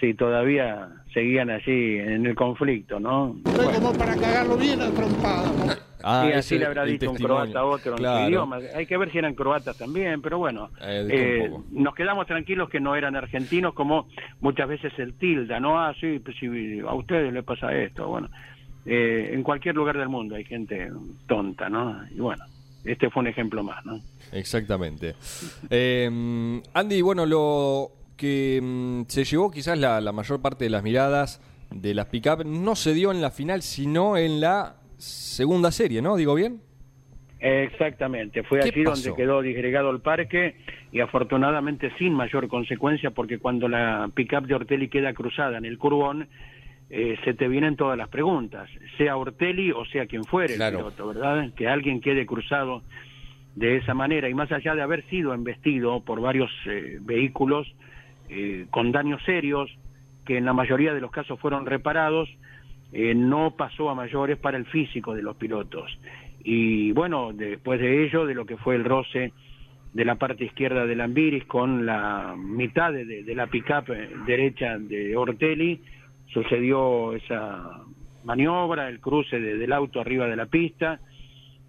si todavía seguían allí en el conflicto, ¿no? Bueno. como para cagarlo bien a trompada. Ah, y ese así le habrá dicho un croata a otro en su idioma. Hay que ver si eran croatas también, pero bueno, Eh, eh, nos quedamos tranquilos que no eran argentinos, como muchas veces el tilda, ¿no? Ah, sí, pues si a ustedes les pasa esto. Bueno, eh, en cualquier lugar del mundo hay gente tonta, ¿no? Y bueno, este fue un ejemplo más, ¿no? Exactamente. Eh, Andy, bueno, lo que mm, se llevó quizás la, la mayor parte de las miradas de las pick-up no se dio en la final, sino en la segunda serie, ¿no? ¿Digo bien? Exactamente, fue ¿Qué allí pasó? donde quedó disgregado el parque y afortunadamente sin mayor consecuencia porque cuando la pickup de Ortelli queda cruzada en el curbón eh, se te vienen todas las preguntas, sea Ortelli o sea quien fuere Claro. el piloto, ¿verdad? Que alguien quede cruzado de esa manera y más allá de haber sido embestido por varios eh, vehículos eh, con daños serios que en la mayoría de los casos fueron reparados, eh, no pasó a mayores para el físico de los pilotos. Y bueno, después de ello, de lo que fue el roce de la parte izquierda del Ambiris con la mitad de, de- de la pickup eh, derecha de Ortelli, sucedió esa maniobra, el cruce de- del auto arriba de la pista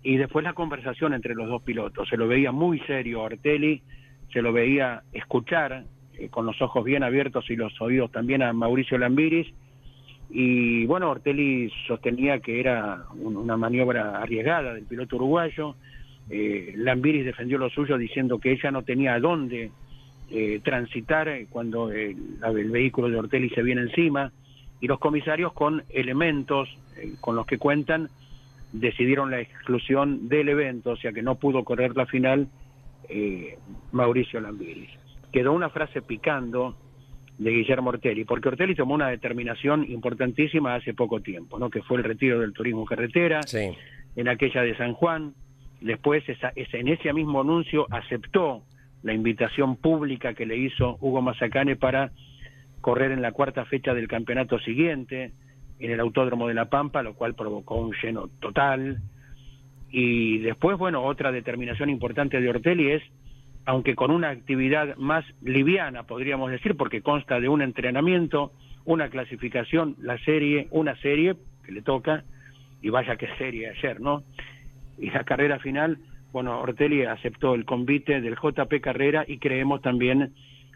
y después la conversación entre los dos pilotos. Se lo veía muy serio Ortelli, se lo veía escuchar eh, con los ojos bien abiertos y los oídos también a Mauricio Lambiris y bueno, Ortelli sostenía que era un- una maniobra arriesgada del piloto uruguayo. Eh, Lambiris defendió lo suyo diciendo que ella no tenía dónde eh, transitar cuando el, el vehículo de Ortelli se viene encima. Y los comisarios con elementos eh, con los que cuentan decidieron la exclusión del evento, o sea que no pudo correr la final eh, Mauricio Lambiris. Quedó una frase picando de Guillermo Ortelli, porque Ortelli tomó una determinación importantísima hace poco tiempo, ¿no? que fue el retiro del turismo carretera, Sí. en aquella de San Juan, después esa, esa- en ese mismo anuncio aceptó la invitación pública que le hizo Hugo Mazacane para correr en la cuarta fecha del campeonato siguiente en el Autódromo de La Pampa, lo cual provocó un lleno total. Y después, bueno, otra determinación importante de Ortelli es, aunque con una actividad más liviana, podríamos decir, porque consta de un entrenamiento, una clasificación, la serie, una serie que le toca, y vaya que serie ayer, ¿no? Y la carrera final, bueno, Ortelli aceptó el convite del JP Carrera y creemos también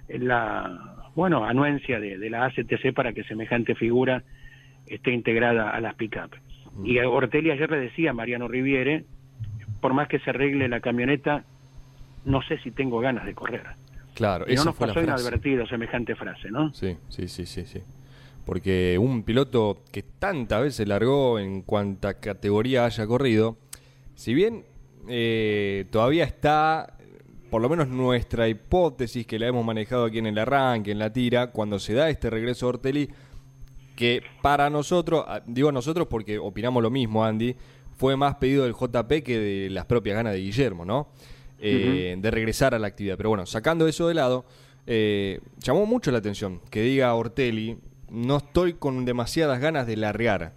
la, bueno, anuencia de, de la ACTC para que semejante figura esté integrada a las pick-up. Y a Ortelli ayer le decía a Mariano Riviere, por más que se arregle la camioneta, no sé si tengo ganas de correr. Claro, Y no nos pasó inadvertido semejante frase, ¿no? Sí, sí, sí, sí, sí. Porque un piloto que tantas veces largó en cuanta categoría haya corrido, si bien eh, todavía está, por lo menos nuestra hipótesis que la hemos manejado aquí en el arranque, en la tira, cuando se da este regreso a Ortelli, que para nosotros, ah, digo nosotros porque opinamos lo mismo, Andy, fue más pedido del JP que de las propias ganas de Guillermo, ¿no? eh, de regresar a la actividad. Pero bueno, sacando eso de lado, eh, llamó mucho la atención que diga Ortelli, no estoy con demasiadas ganas de largar.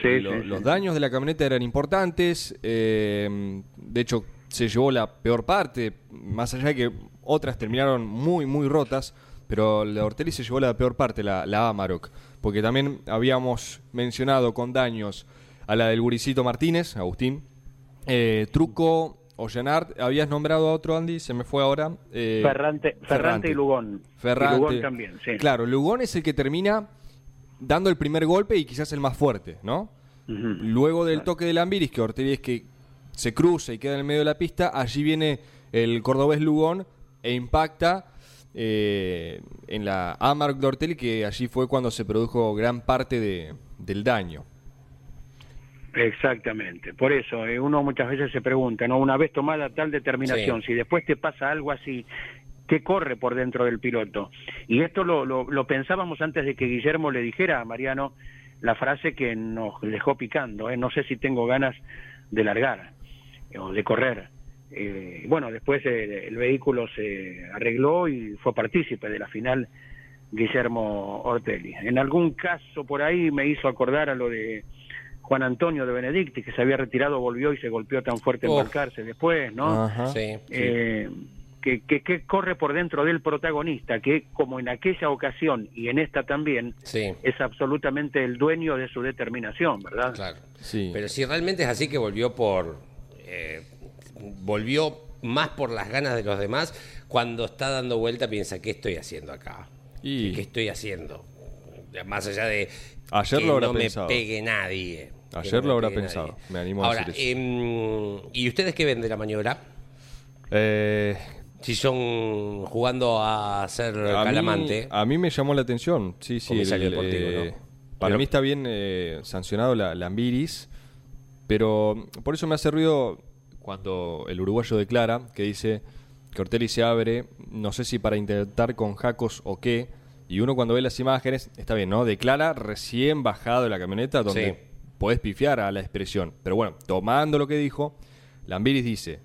Sí, Lo- sí, los sí. daños de la camioneta eran importantes, eh, de hecho se llevó la peor parte, más allá de que otras terminaron muy, muy rotas, pero la Ortelli se llevó la peor parte, la, la Amarok, porque también habíamos mencionado con daños a la del Guricito Martínez, Agustín, eh, Truco, Ollanart, habías nombrado a otro Andy, se me fue ahora. eh, Ferrante, Ferrante y Lugón. Ferrante. Y Lugón también, sí. Claro, Lugón es el que termina dando el primer golpe y quizás el más fuerte, ¿no? Luego del toque de Lambiris, que Ortelli es que se cruza y queda en el medio de la pista, allí viene el cordobés Lugón e impacta eh, en la Amarok de Ortelli, que allí fue cuando se produjo gran parte de- del daño. Exactamente. Por eso, eh, uno muchas veces se pregunta, ¿no? Una vez tomada tal determinación, Sí. si después te pasa algo así, ¿qué corre por dentro del piloto? Y esto lo, lo, lo pensábamos antes de que Guillermo le dijera a Mariano la frase que nos dejó picando, ¿eh? No sé si tengo ganas de largar o de correr. Eh, bueno, después eh, el vehículo se arregló y fue partícipe de la final Guillermo Ortelli. En algún caso por ahí me hizo acordar a lo de Juan Antonio de Benedicti, que se había retirado, volvió y se golpeó tan fuerte en Uf. Balcarce después, ¿no? Ajá. Sí. Eh, que, que, que corre por dentro del protagonista, que como en aquella ocasión y en esta también, Sí. es absolutamente el dueño de su determinación, ¿verdad? Claro. Sí. Pero si realmente es así que volvió por. Eh, volvió más por las ganas de los demás, cuando está dando vuelta piensa, ¿qué estoy haciendo acá? Y- ¿Qué estoy haciendo? Más allá de Ayer que lo habrá no pensado. me pegue nadie. Ayer no lo habrá pensado, nadie. me animo a decir eso. em, ¿y ustedes qué ven de la maniobra? Eh, Si son jugando a ser a, mí, calamante. a mí me llamó la atención, sí, sí. El- deportivo, eh, ¿no? Para Pero- mí está bien sancionado la, la Ambiris, pero por eso me hace ruido cuando el uruguayo declara que dice que Ortelli se abre, no sé si para intentar con Jacos o qué, y uno cuando ve las imágenes, está bien, ¿no? Declara recién bajado de la camioneta donde Sí. podés pifiar a la expresión. Pero bueno, tomando lo que dijo, Lambiris dice,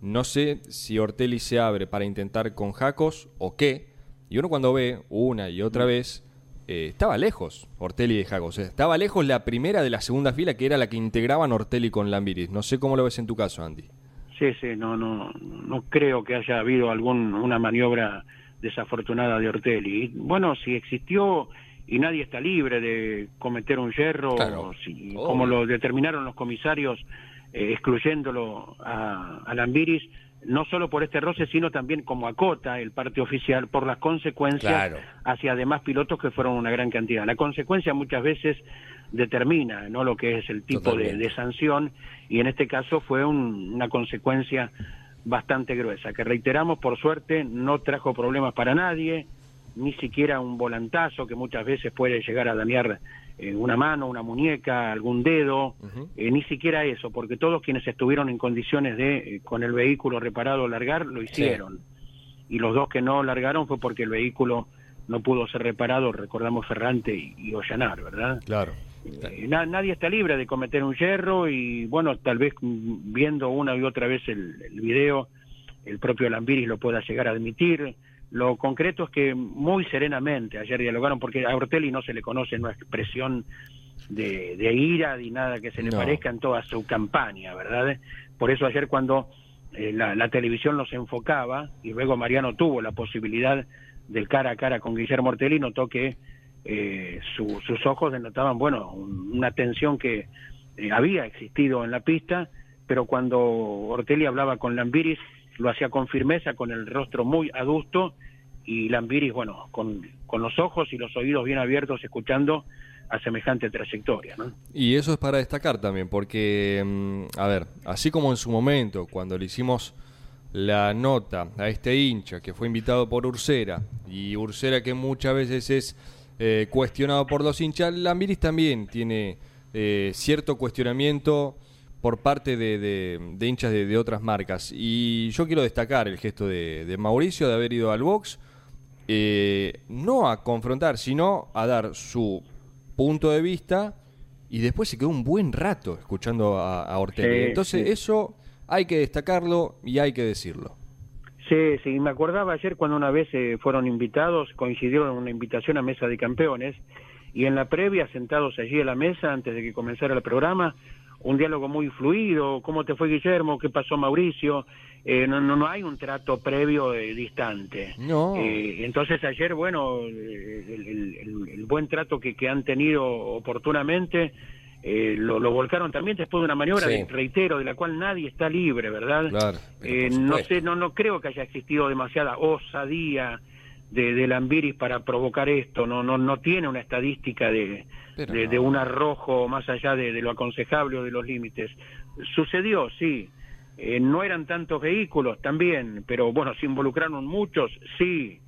no sé si Ortelli se abre para intentar con Jacos o qué, y uno cuando ve una y otra vez, eh, estaba lejos Ortelli de Jacos. eh, Estaba lejos la primera de la segunda fila, que era la que integraban Ortelli con Lambiris. No sé cómo lo ves en tu caso, Andy. Sí, sí, no, no, no creo que haya habido algún una maniobra desafortunada de Ortelli. Y, Bueno, si existió y nadie está libre de cometer un yerro, Claro. si- Obvio. como lo determinaron los comisarios, eh, excluyéndolo a, a Lambiris, no solo por este roce, sino también como acota el parte oficial por las consecuencias Claro. hacia demás pilotos que fueron una gran cantidad. La consecuencia muchas veces determina no lo que es el tipo de sanción y en este caso fue un- una consecuencia bastante gruesa que reiteramos por suerte no trajo problemas para nadie ni siquiera un volantazo que muchas veces puede llegar a dañar eh, una mano, una muñeca, algún dedo, eh, ni siquiera eso, porque todos quienes estuvieron en condiciones de eh, con el vehículo reparado largar lo hicieron y los dos que no largaron fue porque el vehículo no pudo ser reparado, recordamos Ferrante y, y Ollanar, ¿verdad? Claro. Eh, na- nadie está libre de cometer un yerro y bueno, tal vez mm, viendo una y otra vez el, el video, el propio Lambiris lo pueda llegar a admitir. Lo concreto es que muy serenamente ayer dialogaron, porque a Ortelli no se le conoce una expresión de, de ira ni nada que se le No. parezca en toda su campaña, ¿verdad? Por eso ayer cuando eh, la, la televisión los enfocaba y luego Mariano tuvo la posibilidad del cara a cara con Guillermo Ortelli, notó que eh, su- sus ojos denotaban, bueno, un- una tensión que eh, había existido en la pista, pero cuando Ortelli hablaba con Lambiris, lo hacía con firmeza, con el rostro muy adusto, y Lambiris, bueno, con, con los ojos y los oídos bien abiertos, escuchando a semejante trayectoria, ¿no? Y eso es para destacar también, porque, mm, a ver, así como en su momento, cuando le hicimos la nota a este hincha que fue invitado por Ursera, y Ursera que muchas veces es eh, cuestionado por los hinchas, Lambiris también tiene eh, cierto cuestionamiento por parte de, de- de hinchas de, de otras marcas. Y yo quiero destacar el gesto de, de Mauricio de haber ido al box, eh, no a confrontar, sino a dar su punto de vista y después se quedó un buen rato escuchando a, a Ortelli. Sí, Entonces sí. eso hay que destacarlo y hay que decirlo. Sí, sí, me acordaba ayer cuando una vez eh, fueron invitados, coincidieron en una invitación a Mesa de Campeones, y en la previa, sentados allí a la mesa, antes de que comenzara el programa, un diálogo muy fluido, ¿cómo te fue Guillermo? ¿Qué pasó Mauricio? Eh, no, no, no hay un trato previo eh, distante. No. Eh, entonces ayer, bueno, eh, el, el- el- el buen trato que, que han tenido oportunamente eh, lo, lo volcaron también después de una maniobra, Sí. reitero, de la cual nadie está libre, ¿verdad? Claro. Eh, no sé, no, no creo que haya existido demasiada osadía de, de Lambiris para provocar esto. No, no, no tiene una estadística de, de, no. de un arrojo más allá de, de lo aconsejable o de los límites. Sucedió, sí. Eh, no eran tantos vehículos también, pero bueno, se involucraron muchos, sí.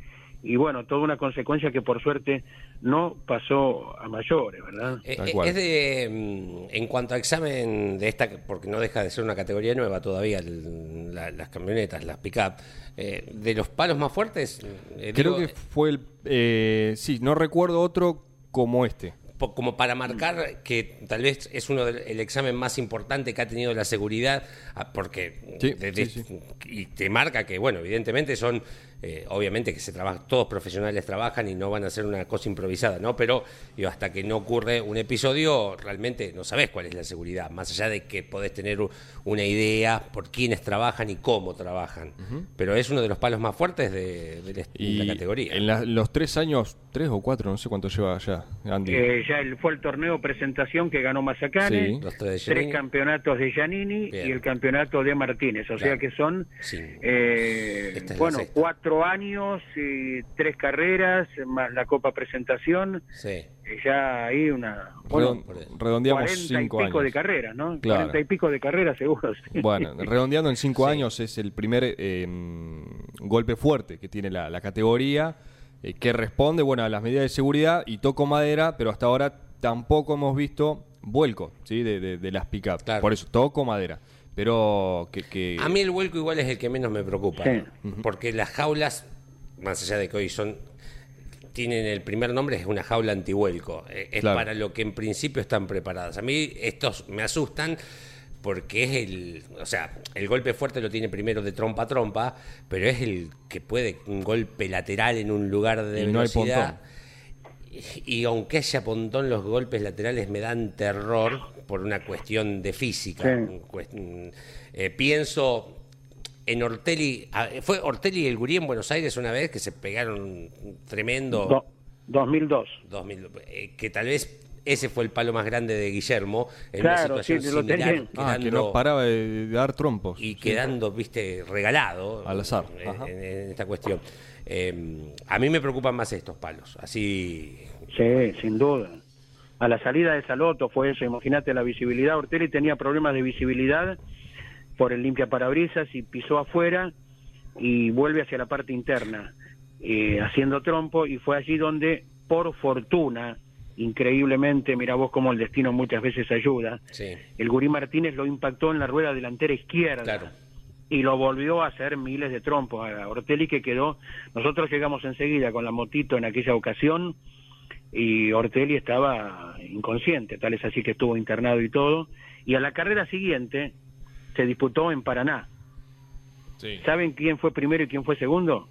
Y bueno, toda una consecuencia que por suerte no pasó a mayores, ¿verdad? Eh, eh, es de, mm, en cuanto a examen de esta, porque no deja de ser una categoría nueva todavía, el- la- las camionetas, las pick-up, eh, de los palos más fuertes, eh, Creo digo, que fue el... eh, sí, no recuerdo otro como este. como para marcar que tal vez es uno del el examen más importante que ha tenido la seguridad, ah, porque Sí, de- sí, y te marca que, bueno, evidentemente son, eh, obviamente que se trabaja, todos profesionales trabajan y no van a hacer una cosa improvisada, ¿no? Pero digo, hasta que no ocurre un episodio, realmente no sabes cuál es la seguridad, más allá de que podés tener una idea por quiénes trabajan y cómo trabajan. Pero es uno de los palos más fuertes de, de la, de Y la categoría. en la- los tres años, tres o cuatro, no sé cuánto lleva ya, Andy. Eh, ya el- fue el torneo presentación que ganó Mazacane, Sí. Los tres de tres Giannini. campeonatos de Giannini Bien. y el campeonato de Martínez. O Claro. sea que son, Sí. eh, Esta es la bueno, sexta. Cuatro años y tres carreras, más la Copa Presentación. Sí. eh, ya hay una. Bueno, Redon- redondeamos 40 y cinco pico años. de carreras, ¿no? Claro. 40 y pico de carreras, seguro. sí. Bueno, redondeando en cinco Sí. años es el primer eh, golpe fuerte que tiene la, la categoría, eh, que responde bueno a las medidas de seguridad y toco madera, pero hasta ahora tampoco hemos visto vuelco ¿sí? de, de- de las pick-up. Claro. Por eso, toco madera. Pero que... que- A mí el vuelco igual es el que menos me preocupa, porque las jaulas, más allá de que hoy son, tienen el primer nombre, es una jaula antivuelco, Eh, es Claro. para lo que en principio están preparadas. A mí estos me asustan porque es el, o sea, el golpe fuerte lo tiene primero de trompa a trompa, pero es el que puede un golpe lateral en un lugar de Y no hay velocidad. Y, y aunque haya pontón, los golpes laterales me dan terror por una cuestión de física. Sí. Un cuest- eh, pienso en Ortelli, ah, fue Ortelli y el Gurí en Buenos Aires una vez que se pegaron un tremendo Do- 2002. 2000, eh, que tal vez ese fue el palo más grande de Guillermo en Claro, una situación sí, lo similar, tenía. Ah, que quedando- no paraba de, de dar trompos. y quedando, viste, regalado Al azar, en, ajá. en- en esta cuestión. Eh, a mí me preocupan más estos palos, así Sí, sin duda. A la salida de Saloto fue eso, imagínate la visibilidad. Ortelli tenía problemas de visibilidad por el limpia parabrisas y pisó afuera y vuelve hacia la parte interna, eh, haciendo trompo, y fue allí donde, por fortuna, increíblemente, mira vos cómo el destino muchas veces ayuda, sí, el Gurí Martínez lo impactó en la rueda delantera izquierda claro. y lo volvió a hacer miles de trompos a Ortelli que quedó, nosotros llegamos enseguida con la motito en aquella ocasión y Ortelli estaba inconsciente, tal es así que estuvo internado y todo, y a la carrera siguiente se disputó en Paraná. Sí. ¿Saben quién fue primero y quién fue segundo?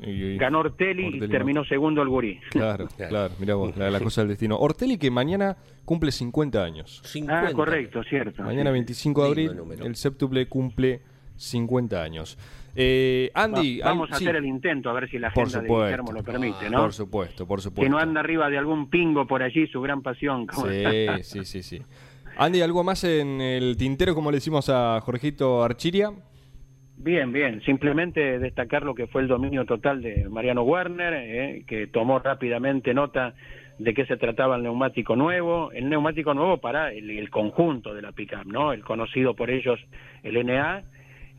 Y- y- Ganó Ortelli, Ortelli y terminó segundo el Gurí. Claro, Claro. mira vos, la, la cosa del destino. Ortelli que mañana cumple 50 años. 50. Ah, correcto, cierto. Mañana sí. 25 de abril, el séptuple cumple 50 años. Eh, Va- Andy, vamos a sí, hacer el intento a ver si la agenda de. Guillermo lo permite, ¿no? Por supuesto, por supuesto. que no anda arriba de algún pingo por allí, su gran pasión. como- Sí, sí, sí, sí. Andy, ¿algo más en el tintero, como le decimos a Jorgito Archiria? Bien, bien. Simplemente destacar lo que fue el dominio total de Mariano Werner, eh, que tomó rápidamente nota de qué se trataba el neumático nuevo, el neumático nuevo para el, el conjunto de la pickup, ¿no? El conocido por ellos, el NA,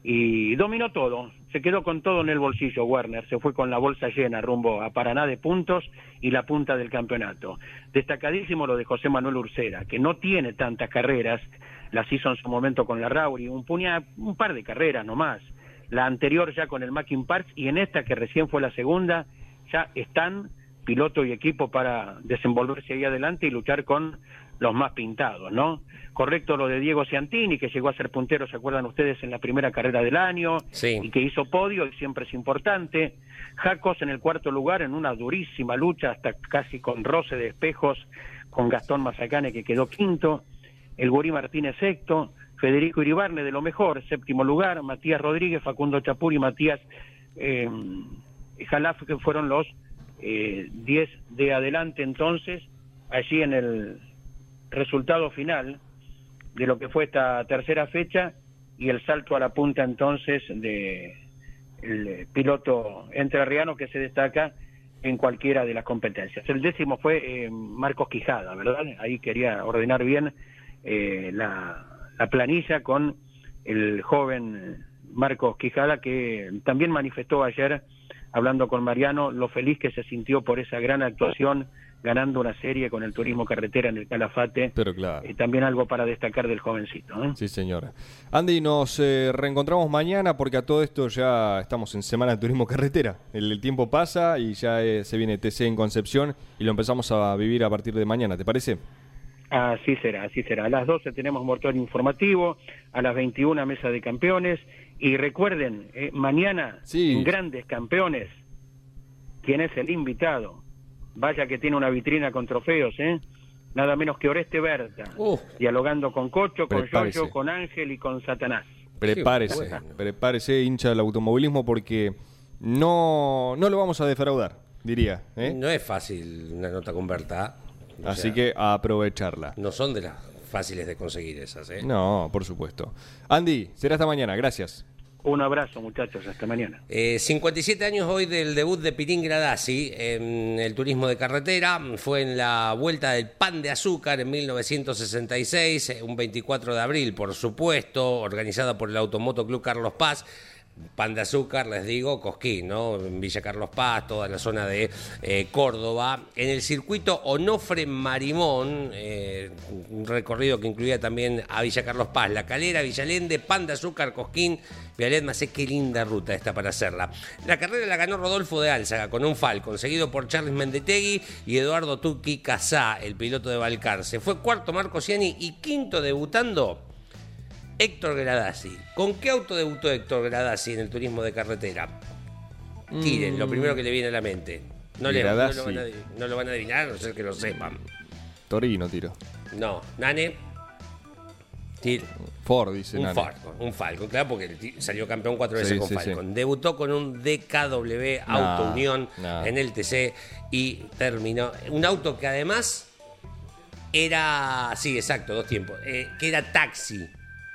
y dominó todo. Se quedó con todo en el bolsillo Werner, se fue con la bolsa llena rumbo a Paraná de puntos y la punta del campeonato. Destacadísimo lo de José Manuel Ursera, que no tiene tantas carreras, las hizo en su momento con la Rauri, un, puña, un par de carreras nomás. La anterior ya con el Mackin Parks y en esta que recién fue la segunda, ya están piloto y equipo para desenvolverse ahí adelante y luchar con los más pintados, ¿no? Correcto lo de Diego Ciantini, que llegó a ser puntero, ¿se acuerdan ustedes? En la primera carrera del año, Sí. y que hizo podio, y siempre es importante. Jacos en el cuarto lugar, en una durísima lucha, hasta casi con roce de espejos, con Gastón Mazacane, que quedó quinto. El Gurí Martínez sexto. Federico Iribarne, de lo mejor, séptimo lugar. Matías Rodríguez, Facundo Chapur y Matías eh, Jalaf, que fueron los eh, 10 de adelante entonces, allí en el resultado final de lo que fue esta tercera fecha y el salto a la punta entonces de el piloto entrerriano que se destaca en cualquiera de las competencias. El décimo fue eh, Marcos Quijada, ¿verdad? Ahí quería ordenar bien eh, la planilla con el joven Marcos Quijada que también manifestó ayer hablando con Mariano lo feliz que se sintió por esa gran actuación ganando una serie con el turismo carretera en el Calafate. Pero claro. Eh, también algo para destacar del jovencito. ¿eh? Sí, señora. Andy, nos eh, reencontramos mañana porque a todo esto ya estamos en Semana de Turismo Carretera. El, el tiempo pasa y ya eh, se viene TC en Concepción y lo empezamos a vivir a partir de mañana, ¿te parece? Así será, así será. A las 12 tenemos mortal informativo, a las 21 mesa de campeones y recuerden, eh, mañana Sí. en Grandes Campeones, ¿quién es el invitado? Vaya que tiene una vitrina con trofeos, ¿eh? Nada menos que Oreste Berta, Uh. dialogando con Cocho, con. Yoyo, con Ángel y con Satanás. Prepárese, bueno. prepárese, hincha del automovilismo, porque no, no lo vamos a defraudar, diría. ¿eh? No es fácil una nota con Berta. Así sea, que a aprovecharla. No son de las fáciles de conseguir esas, ¿eh? No, por supuesto. Andy, será hasta mañana, gracias. Un abrazo, muchachos, hasta mañana. Eh, 57 años hoy del debut de Pirín Gradasi en el turismo de carretera. Fue en la vuelta del pan de azúcar en 1966, eh, un 24 de abril, por supuesto, organizada por el Automoto Club Carlos Paz. Pan de azúcar, les digo, Cosquín, ¿no? Villa Carlos Paz, toda la zona de eh, Córdoba. En el circuito Onofre Marimón, eh, un recorrido que incluía también a Villa Carlos Paz, La Calera, Villalende, Pan de azúcar, Cosquín, Vialet Macé, qué linda ruta esta para hacerla. La carrera la ganó Rodolfo de Álzaga con un Falcon, seguido por Charles Mendetegui y Eduardo Tuqui Casá, el piloto de Balcarce. Fue cuarto Marco Ciani y quinto debutando Héctor Gradasi. ¿Con qué auto debutó Héctor Gradasi en el turismo de carretera? Tiren, lo primero que le viene a la mente. No, le, no, lo van a, no lo van a adivinar, a no ser que lo sepan. Torino, tiro. No, Nane. Tir- Ford, dice un Nane. Falcon, un Falcon, claro, porque salió campeón cuatro veces Sí, con sí, Falcon. Debutó con un DKW Auto Unión en el TC y terminó. Un auto que además era. Sí, exacto, dos tiempos. eh, que era taxi.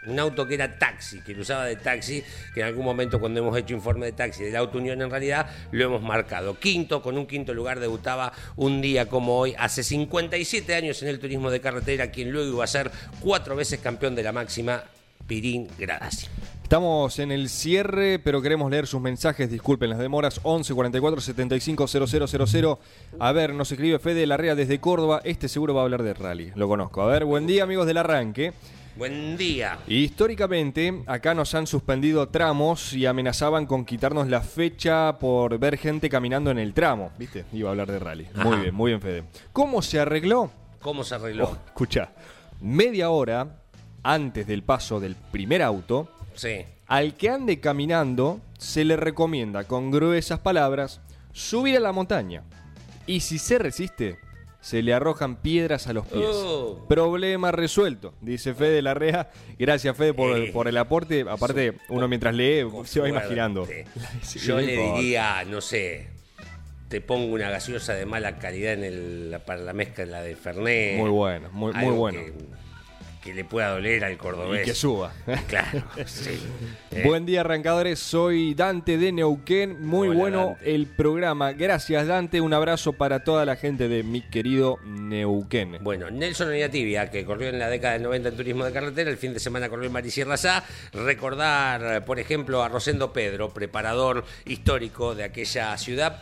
Un auto que era taxi, que lo usaba de taxi, que en algún momento cuando hemos hecho informe de taxi del Auto Unión en realidad lo hemos marcado. Quinto, con un quinto lugar debutaba un día como hoy, hace 57 años en el turismo de carretera, quien luego iba a ser cuatro veces campeón de la máxima, Pirín Gradasi. Estamos en el cierre, pero queremos leer sus mensajes. Disculpen las demoras. 11 44 75 000. A ver, nos escribe Fede Larrea desde Córdoba. Este seguro va a hablar de rally. Lo conozco. A ver, buen día, amigos del arranque. Buen día. Históricamente, acá nos han suspendido tramos y amenazaban con quitarnos la fecha por ver gente caminando en el tramo. ¿Viste? Iba a hablar de rally. Muy bien, muy bien, Fede. ¿Cómo se arregló? ¿Cómo se arregló? Oh, escucha, media hora antes del paso del primer auto, Sí. al que ande caminando se le recomienda con gruesas palabras subir a la montaña. Y si se resiste, se le arrojan piedras a los pies. Oh. Problema resuelto, dice Fede Larrea. Gracias Fede por, Eh, por el aporte. Aparte, uno mientras lee se va imaginando. Yo le diría, no sé, te pongo una gaseosa de mala calidad en el, para la mezcla de Fernet. Muy bueno, muy, bueno. Que, que le pueda doler al cordobés. Y que suba. Claro, sí. Eh, Buen día, arrancadores. Soy Dante de Neuquén. Muy Hola, bueno Dante. el programa. Gracias, Dante. Un abrazo para toda la gente de mi querido Neuquén. Bueno, Nelson Oñatibia, que corrió en la década del 90 en turismo de carretera, el fin de semana corrió en Marisierra Sá. Recordar, por ejemplo, a Rosendo Pedro, preparador histórico de aquella ciudad.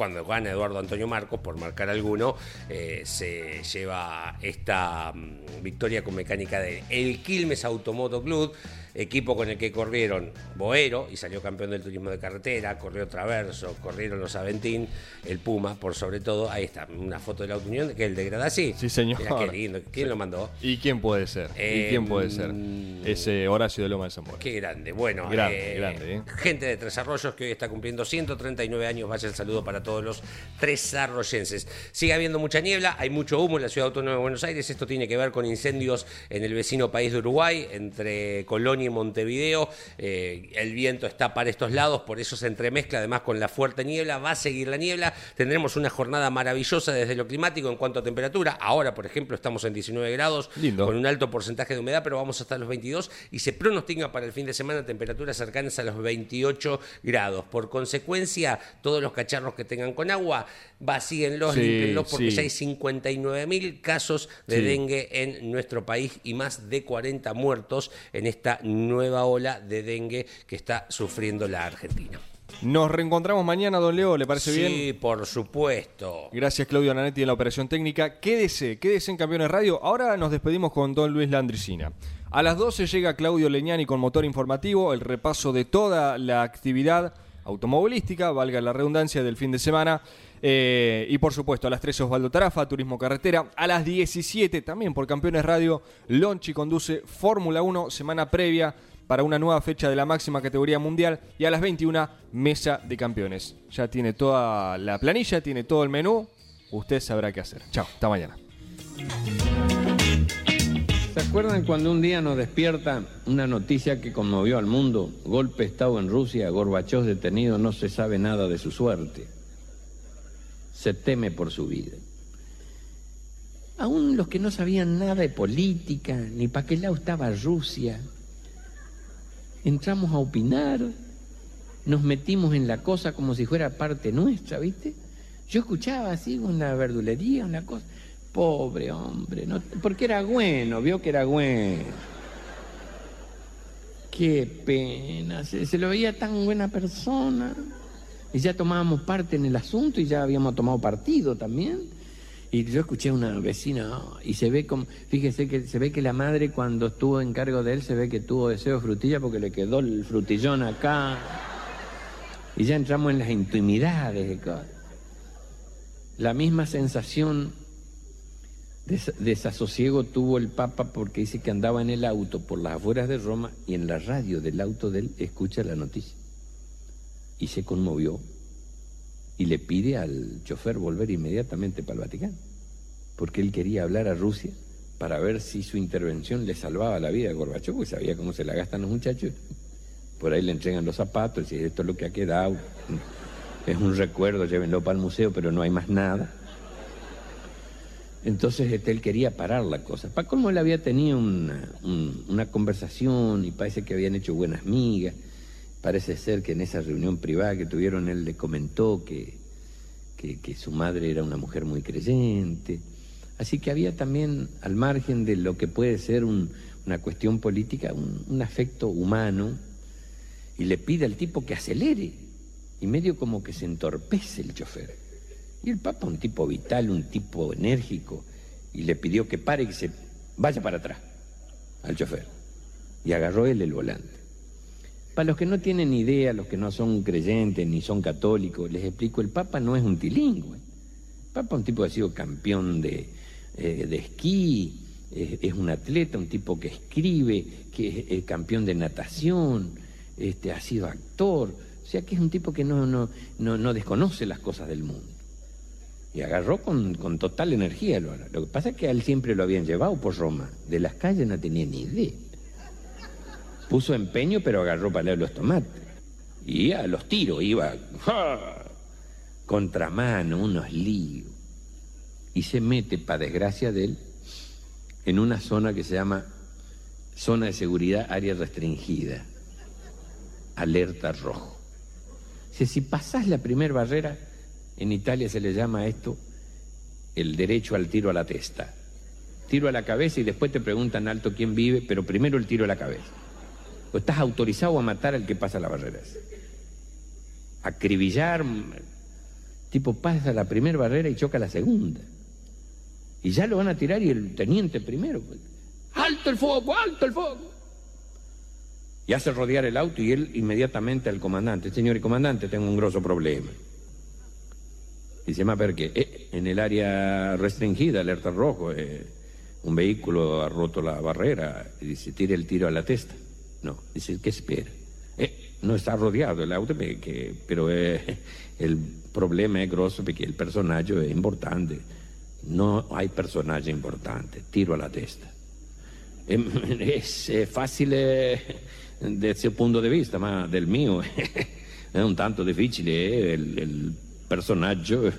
Cuando gana Eduardo Antonio Marcos, por marcar alguno, eh, se lleva esta mm, victoria con mecánica de El Quilmes Automoto Club. Equipo con el que corrieron Boero y salió campeón del turismo de carretera, corrió Traverso, corrieron los Aventín, el Puma, por sobre todo, ahí está, una foto de la Unión, que es el de Gradasí. Sí, señor. Mirá qué lindo, ¿quién lo mandó? ¿Y quién puede ser? ¿Y quién puede ser? Em, Ese Horacio de Loma de Zamora. Qué grande. Bueno, Grande, grande, ¿eh? gente de Tres Arroyos que hoy está cumpliendo 139 años. Vaya el saludo para todos los tres arroyenses. Sigue habiendo mucha niebla, hay mucho humo en la ciudad autónoma de Buenos Aires. Esto tiene que ver con incendios en el vecino país de Uruguay, entre Colonia y Montevideo. Eh, el viento está para estos lados, por eso se entremezcla además con la fuerte niebla. Va a seguir la niebla. Tendremos una jornada maravillosa desde lo climático en cuanto a temperatura. Ahora, por ejemplo, estamos en 19 grados Lindo. con un alto porcentaje de humedad, pero vamos hasta los 22 y se pronostica para el fin de semana temperaturas cercanas a los 28 grados. Por consecuencia, todos los cacharros que tengan con agua, vacíenlos, Sí, límpienlos, porque sí. ya hay 59 mil casos de Sí. dengue en nuestro país y más de 40 muertos en esta nueva ola de dengue que está sufriendo la Argentina. Nos reencontramos mañana, don Leo, ¿le parece sí, bien? por supuesto. Gracias Claudio Nanetti en la operación técnica. Quédese, quédese en Campeones Radio. Ahora nos despedimos con don Luis Landricina. A las 12 llega Claudio Leñani con motor informativo, el repaso de toda la actividad automovilística, valga la redundancia, del fin de semana. Eh, y por supuesto, a las 13 Osvaldo Tarafa, Turismo Carretera. A las 17 también por Campeones Radio, Lonchi conduce Fórmula 1, semana previa para una nueva fecha de la máxima categoría mundial. Y a las 21, Mesa de Campeones. Ya tiene toda la planilla, tiene todo el menú. Usted sabrá qué hacer. Chao, hasta mañana. ¿Se acuerdan cuando un día nos despierta una noticia que conmovió al mundo? Golpe Estado en Rusia, Gorbachov detenido, no se sabe nada de su suerte. Se teme por su vida. Aún los que no sabían nada de política, ni para qué lado estaba Rusia, entramos a opinar, nos metimos en la cosa como si fuera parte nuestra, ¿viste? Yo escuchaba así una verdulería, una cosa. Pobre hombre, no, porque era bueno, vio que era bueno. Qué pena, se, lo veía tan buena persona. Y ya tomábamos parte en el asunto y ya habíamos tomado partido también. Y yo escuché a una vecina "Ah", y se ve como, fíjese que se ve que la madre cuando estuvo en cargo de él se ve que tuvo deseo de frutilla porque le quedó el frutillón acá. Y ya entramos en las intimidades. La misma sensación Des- desasosiego tuvo el Papa porque dice que andaba en el auto por las afueras de Roma y en la radio del auto de él escucha la noticia. Y se conmovió y le pide al chofer volver inmediatamente para el Vaticano, porque él quería hablar a Rusia para ver si su intervención le salvaba la vida a Gorbachov, porque sabía cómo se la gastan los muchachos. Por ahí le entregan los zapatos y esto es lo que ha quedado. Es un recuerdo, llévenlo para el museo, pero no hay más nada. Entonces este, él quería parar la cosa. Para colmo él había tenido una, un- una conversación y parece que habían hecho buenas migas. Parece ser que en esa reunión privada que tuvieron él le comentó que, que, su madre era una mujer muy creyente. Así que había también, al margen de lo que puede ser un- una cuestión política, un afecto humano. Y le pide al tipo que acelere. Y medio como que se entorpece el chofer. Y el Papa, un tipo vital, un tipo enérgico, y le pidió que pare y que se vaya para atrás al chofer. Y agarró él el volante. Para los que no tienen idea, los que no son creyentes ni son católicos, les explico, el Papa no es un tilingüe. El Papa es un tipo que ha sido campeón de, eh, de esquí, es un atleta, un tipo que escribe, que es campeón de natación, este, ha sido actor, o sea que es un tipo que no, no, no, no desconoce las cosas del mundo. Y agarró con, con total energía. Lo, que pasa es que a él siempre lo habían llevado por Roma. De las calles no tenía ni idea. Puso empeño, pero agarró para los tomates. Y a los tiros iba. ¡ja! Contramano, unos líos. Y se mete, para desgracia de él, en una zona que se llama zona de seguridad, área restringida. Alerta rojo. Dice, si pasás la primera barrera, en Italia se le llama esto el derecho al tiro a la testa. Tiro a la cabeza y después te preguntan alto quién vive, pero primero el tiro a la cabeza. O estás autorizado a matar al que pasa la barrera. esa. Acribillar, tipo pasa la primera barrera y choca la segunda. Y ya lo van a tirar y el teniente primero. ¡Alto el fuego! ¡Alto el fuego! y hace rodear el auto y él inmediatamente al comandante, señor y comandante, tengo un grosso problema. Dice, ma perché? Eh, en el área restringida, alerta rojo, eh, un vehículo ha roto la barrera y dice, tire el tiro a la testa. No, dice, ¿qué espera? Eh, no está rodeado el auto, perché, pero eh, el problema es grosso porque el personaje es importante. No hay personaje importante, tiro a la testa. Es eh, fácil eh, desde ese punto de vista, ma del mio è un tanto difficile. eh, Il, il personaggio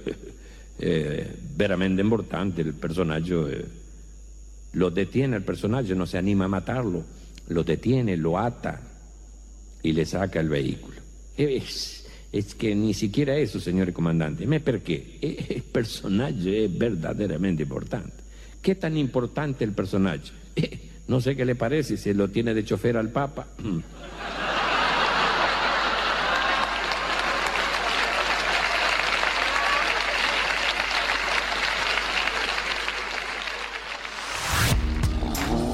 è veramente importante, il personaggio eh, lo detiene el personaje, no se anima a matarlo, lo detiene, lo ata y le saca el vehículo. Es, es que ni siquiera eso, señor comandante. ¿Me por qué? Eh, El personaje es verdaderamente importante. ¿Qué tan importante el personaje? Eh, no sé qué le parece, si lo tiene de chofer al Papa.